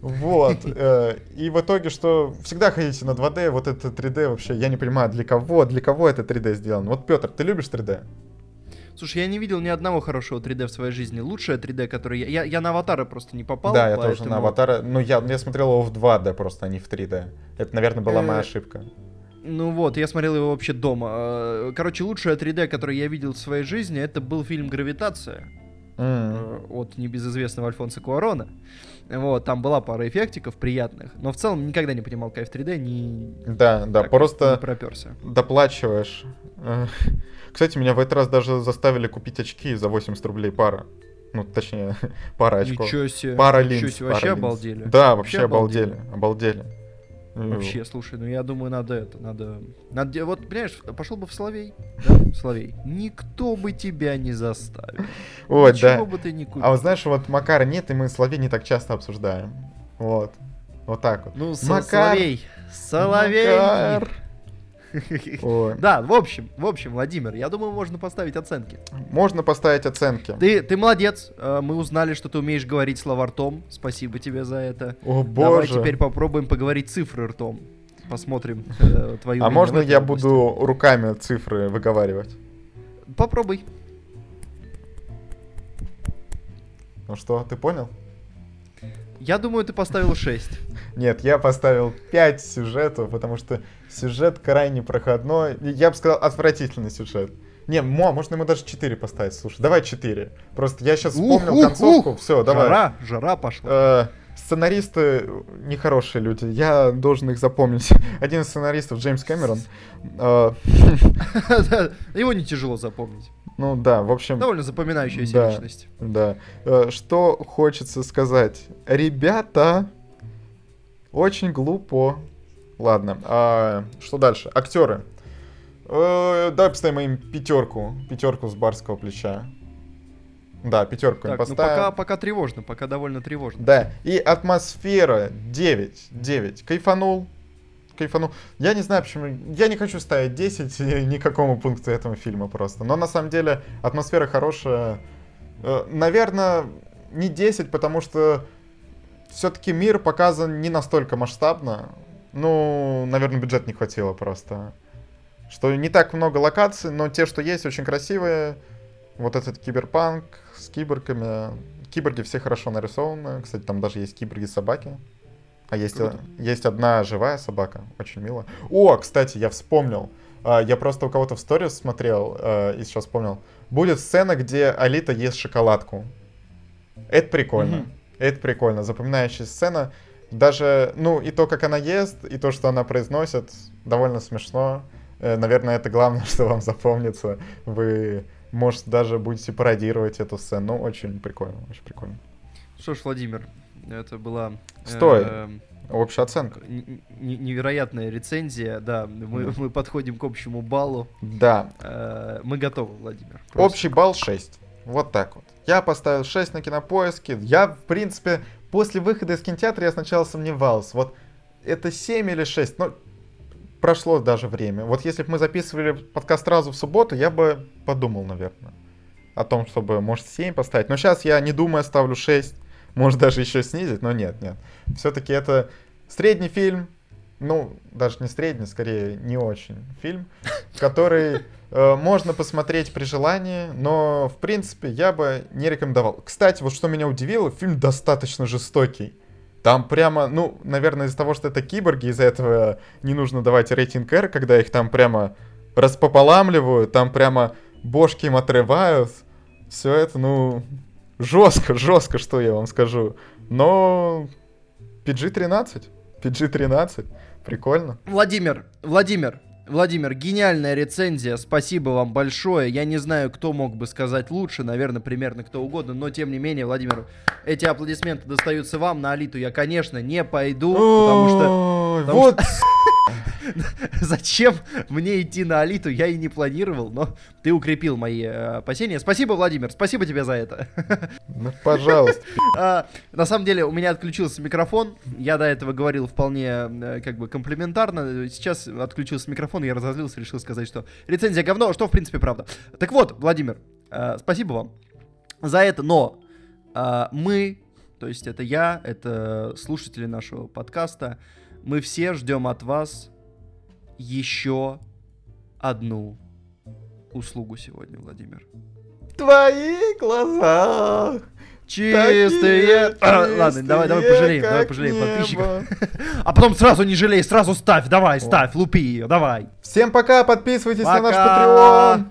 Вот. э, И в итоге, что всегда ходите на 2D, вот это 3D вообще, я не понимаю, для кого, для кого это 3D сделано. Вот, Петр, ты любишь 3D? Слушай, я не видел ни одного хорошего 3D в своей жизни. Лучшее 3D, которое я... Я, я на аватары просто не попал. да, я тоже поэтому- на аватара. Ну, я, я смотрел его в 2D просто, а не в 3D. Это, наверное, была моя Э, ошибка. Ну вот, я смотрел его вообще дома. Э, Короче, лучшее 3D, которое я видел в своей жизни, это был фильм «Гравитация» э, от небезызвестного Альфонса Куарона. Вот, там была пара эффектиков приятных, но в целом никогда не понимал кайф 3D, ни... Да, да, так, просто не проперся. доплачиваешь. Кстати, меня в этот раз даже заставили купить очки за 80 рублей пара. Ну, точнее, пара очков. Ничего себе. Пара Ничего линз. себе, пара вообще линз. обалдели. Да, вообще обалдели. Обалдели. Э, Вообще, слушай, ну я думаю, надо это, надо... надо вот, понимаешь, пошел бы в Соловей, да, Соловей, никто бы тебя не заставил. Ой, Ничего да. бы ты не купил. А вот знаешь, вот Макара нет, и мы Соловей не так часто обсуждаем. Вот. Вот так вот. Ну, Макар. Соловей, Соловей. Макар. Да, в общем, в общем, Владимир, я думаю, можно поставить оценки. Можно поставить оценки. Ты, ты молодец, э, мы узнали, что ты умеешь говорить слова ртом, спасибо тебе за это. О Давай боже. теперь попробуем поговорить цифры ртом. Посмотрим э, твои А можно я области. буду руками цифры выговаривать? Попробуй. Ну что, ты понял? Я думаю, ты поставил 6. Нет, я поставил 5 сюжетов, потому что сюжет крайне проходной. Я бы сказал, отвратительный сюжет. Не, мо, можно ему даже 4 поставить, слушай. Давай 4. Просто я сейчас вспомнил Ух, концовку. ух. Все, давай. Жара, жара пошла. Э, Сценаристы нехорошие люди, я должен их запомнить. Один из сценаристов Джеймс Кэмерон. э, Его не тяжело запомнить. Ну да, в общем... Довольно запоминающаяся Да. личность. Да. Э, Что хочется сказать? Ребята, очень глупо. Ладно, а что дальше? Актеры. Э, Давай поставим им пятерку. Пятерку с барского плеча. Да, пятерку им Так, ну поставим. пока, пока тревожно, пока довольно тревожно. Да, и атмосфера 9. 9. Кайфанул. Кайфанул. Я не знаю, почему... Я не хочу ставить 10 никакому пункту этого фильма просто. Но на самом деле атмосфера хорошая. Э, Наверное, не 10, потому что все-таки мир показан не настолько масштабно. Ну, наверное, бюджет не хватило просто. Что не так много локаций, но те, что есть, очень красивые. Вот этот киберпанк с киборгами. Киборги все хорошо нарисованы. Кстати, там даже есть киборги-собаки. А есть, Круто. есть одна живая собака. Очень мило. О, кстати, я вспомнил. А, Я просто у кого-то в сторис смотрел э, и сейчас вспомнил. Будет сцена, где Алита ест шоколадку. Это прикольно. Мгм. Это прикольно. Запоминающая сцена. Даже, ну, и то, как она ест, и то, что она произносит, довольно смешно. Э, Наверное, это главное, что вам запомнится. Вы, может, даже будете пародировать эту сцену. Ну, очень прикольно, очень прикольно. Что ж, Владимир, это была... Стой. эм, Общая оценка. невероятная рецензия, да, мы, Да. мы подходим к общему баллу. Да. Э, мы готовы, Владимир. просто. Общий балл 6. Вот так вот. Я поставил 6 на кинопоиске. Я, в принципе, после выхода из кинотеатра я сначала сомневался. Вот это 7 или 6. Но прошло даже время. Вот если бы мы записывали подкаст сразу в субботу, я бы подумал, наверное, о том, чтобы, может, 7 поставить. Но сейчас я, не думая, ставлю 6. Может, даже еще снизить, но нет, нет. Все-таки это средний фильм. Ну, даже не средний, скорее, не очень фильм, который можно посмотреть при желании, но, в принципе, я бы не рекомендовал. Кстати, вот что меня удивило, фильм достаточно жестокий. Там прямо, ну, наверное, из-за того, что это киборги, из-за этого не нужно давать рейтинг R, когда их там прямо распополамливают, там прямо бошки им отрывают. Все это, ну, жестко, жестко, что я вам скажу. Но PG-13, PG-13, прикольно. Владимир, Владимир, Владимир, гениальная рецензия, спасибо вам большое. Я не знаю, кто мог бы сказать лучше, наверное, примерно кто угодно, но тем не менее, Владимир, эти аплодисменты достаются вам. На Алиту я, конечно, не пойду, потому что Ой, потому вот зачем мне идти на Алиту, я и не планировал, но ты укрепил мои э, опасения. Спасибо, Владимир, спасибо тебе за это. Ну, пожалуйста. А, на самом деле, у меня отключился микрофон. Я до этого говорил вполне э, как бы комплиментарно. Сейчас отключился микрофон, я разозлился, решил сказать, что рецензия говно, что в принципе правда. Так вот, Владимир, э, спасибо вам за это, но э, мы, то есть это я, это слушатели нашего подкаста, мы все ждем от вас еще одну услугу сегодня, Владимир. Твои глаза. Чистые. такие А, Ладно, давай, давай чистые, пожалеем, давай пожалеем небо. подписчиков. А потом сразу не жалей, сразу ставь, давай, ставь, лупи ее, давай. Всем пока, подписывайтесь на наш Пока.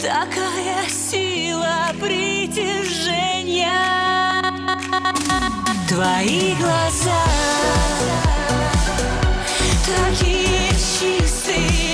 Такая сила притяжения. Твои глаза Такие чистые,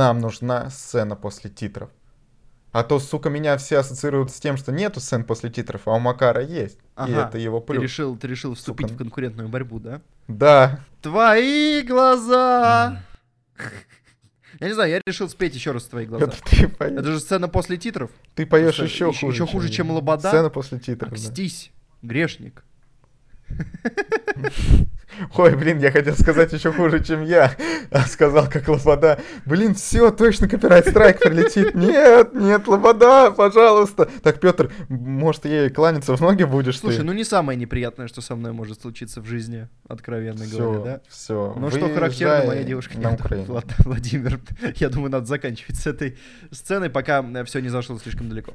Нам нужна сцена после титров. А то, сука, меня все ассоциируют с тем, что нету сцен после титров, а у Макара есть. И Ага, это его Ты плюс. решил, ты решил вступить Сука. в конкурентную борьбу, да? Да. Твои глаза! Я не знаю, я решил спеть еще раз твои глаза. Это ты поешь. Это же сцена после титров. Ты поешь Просто еще хуже. еще хуже, чем я. Лобода? Сцена после титров. да. Окстись, грешник. Ой, блин, я хотел сказать еще хуже, чем я. А сказал, как Лобода. Блин, все, точно копирайт страйк прилетит. Нет, нет, Лобода, пожалуйста. Так, Петр, может, ей кланяться в ноги будешь Слушай, ты? ну не самое неприятное, что со мной может случиться в жизни, откровенно говоря, да? все. Ну что характерно, моя девушка. Влад- Владимир, я думаю, надо заканчивать с этой сценой, пока все не зашло слишком далеко.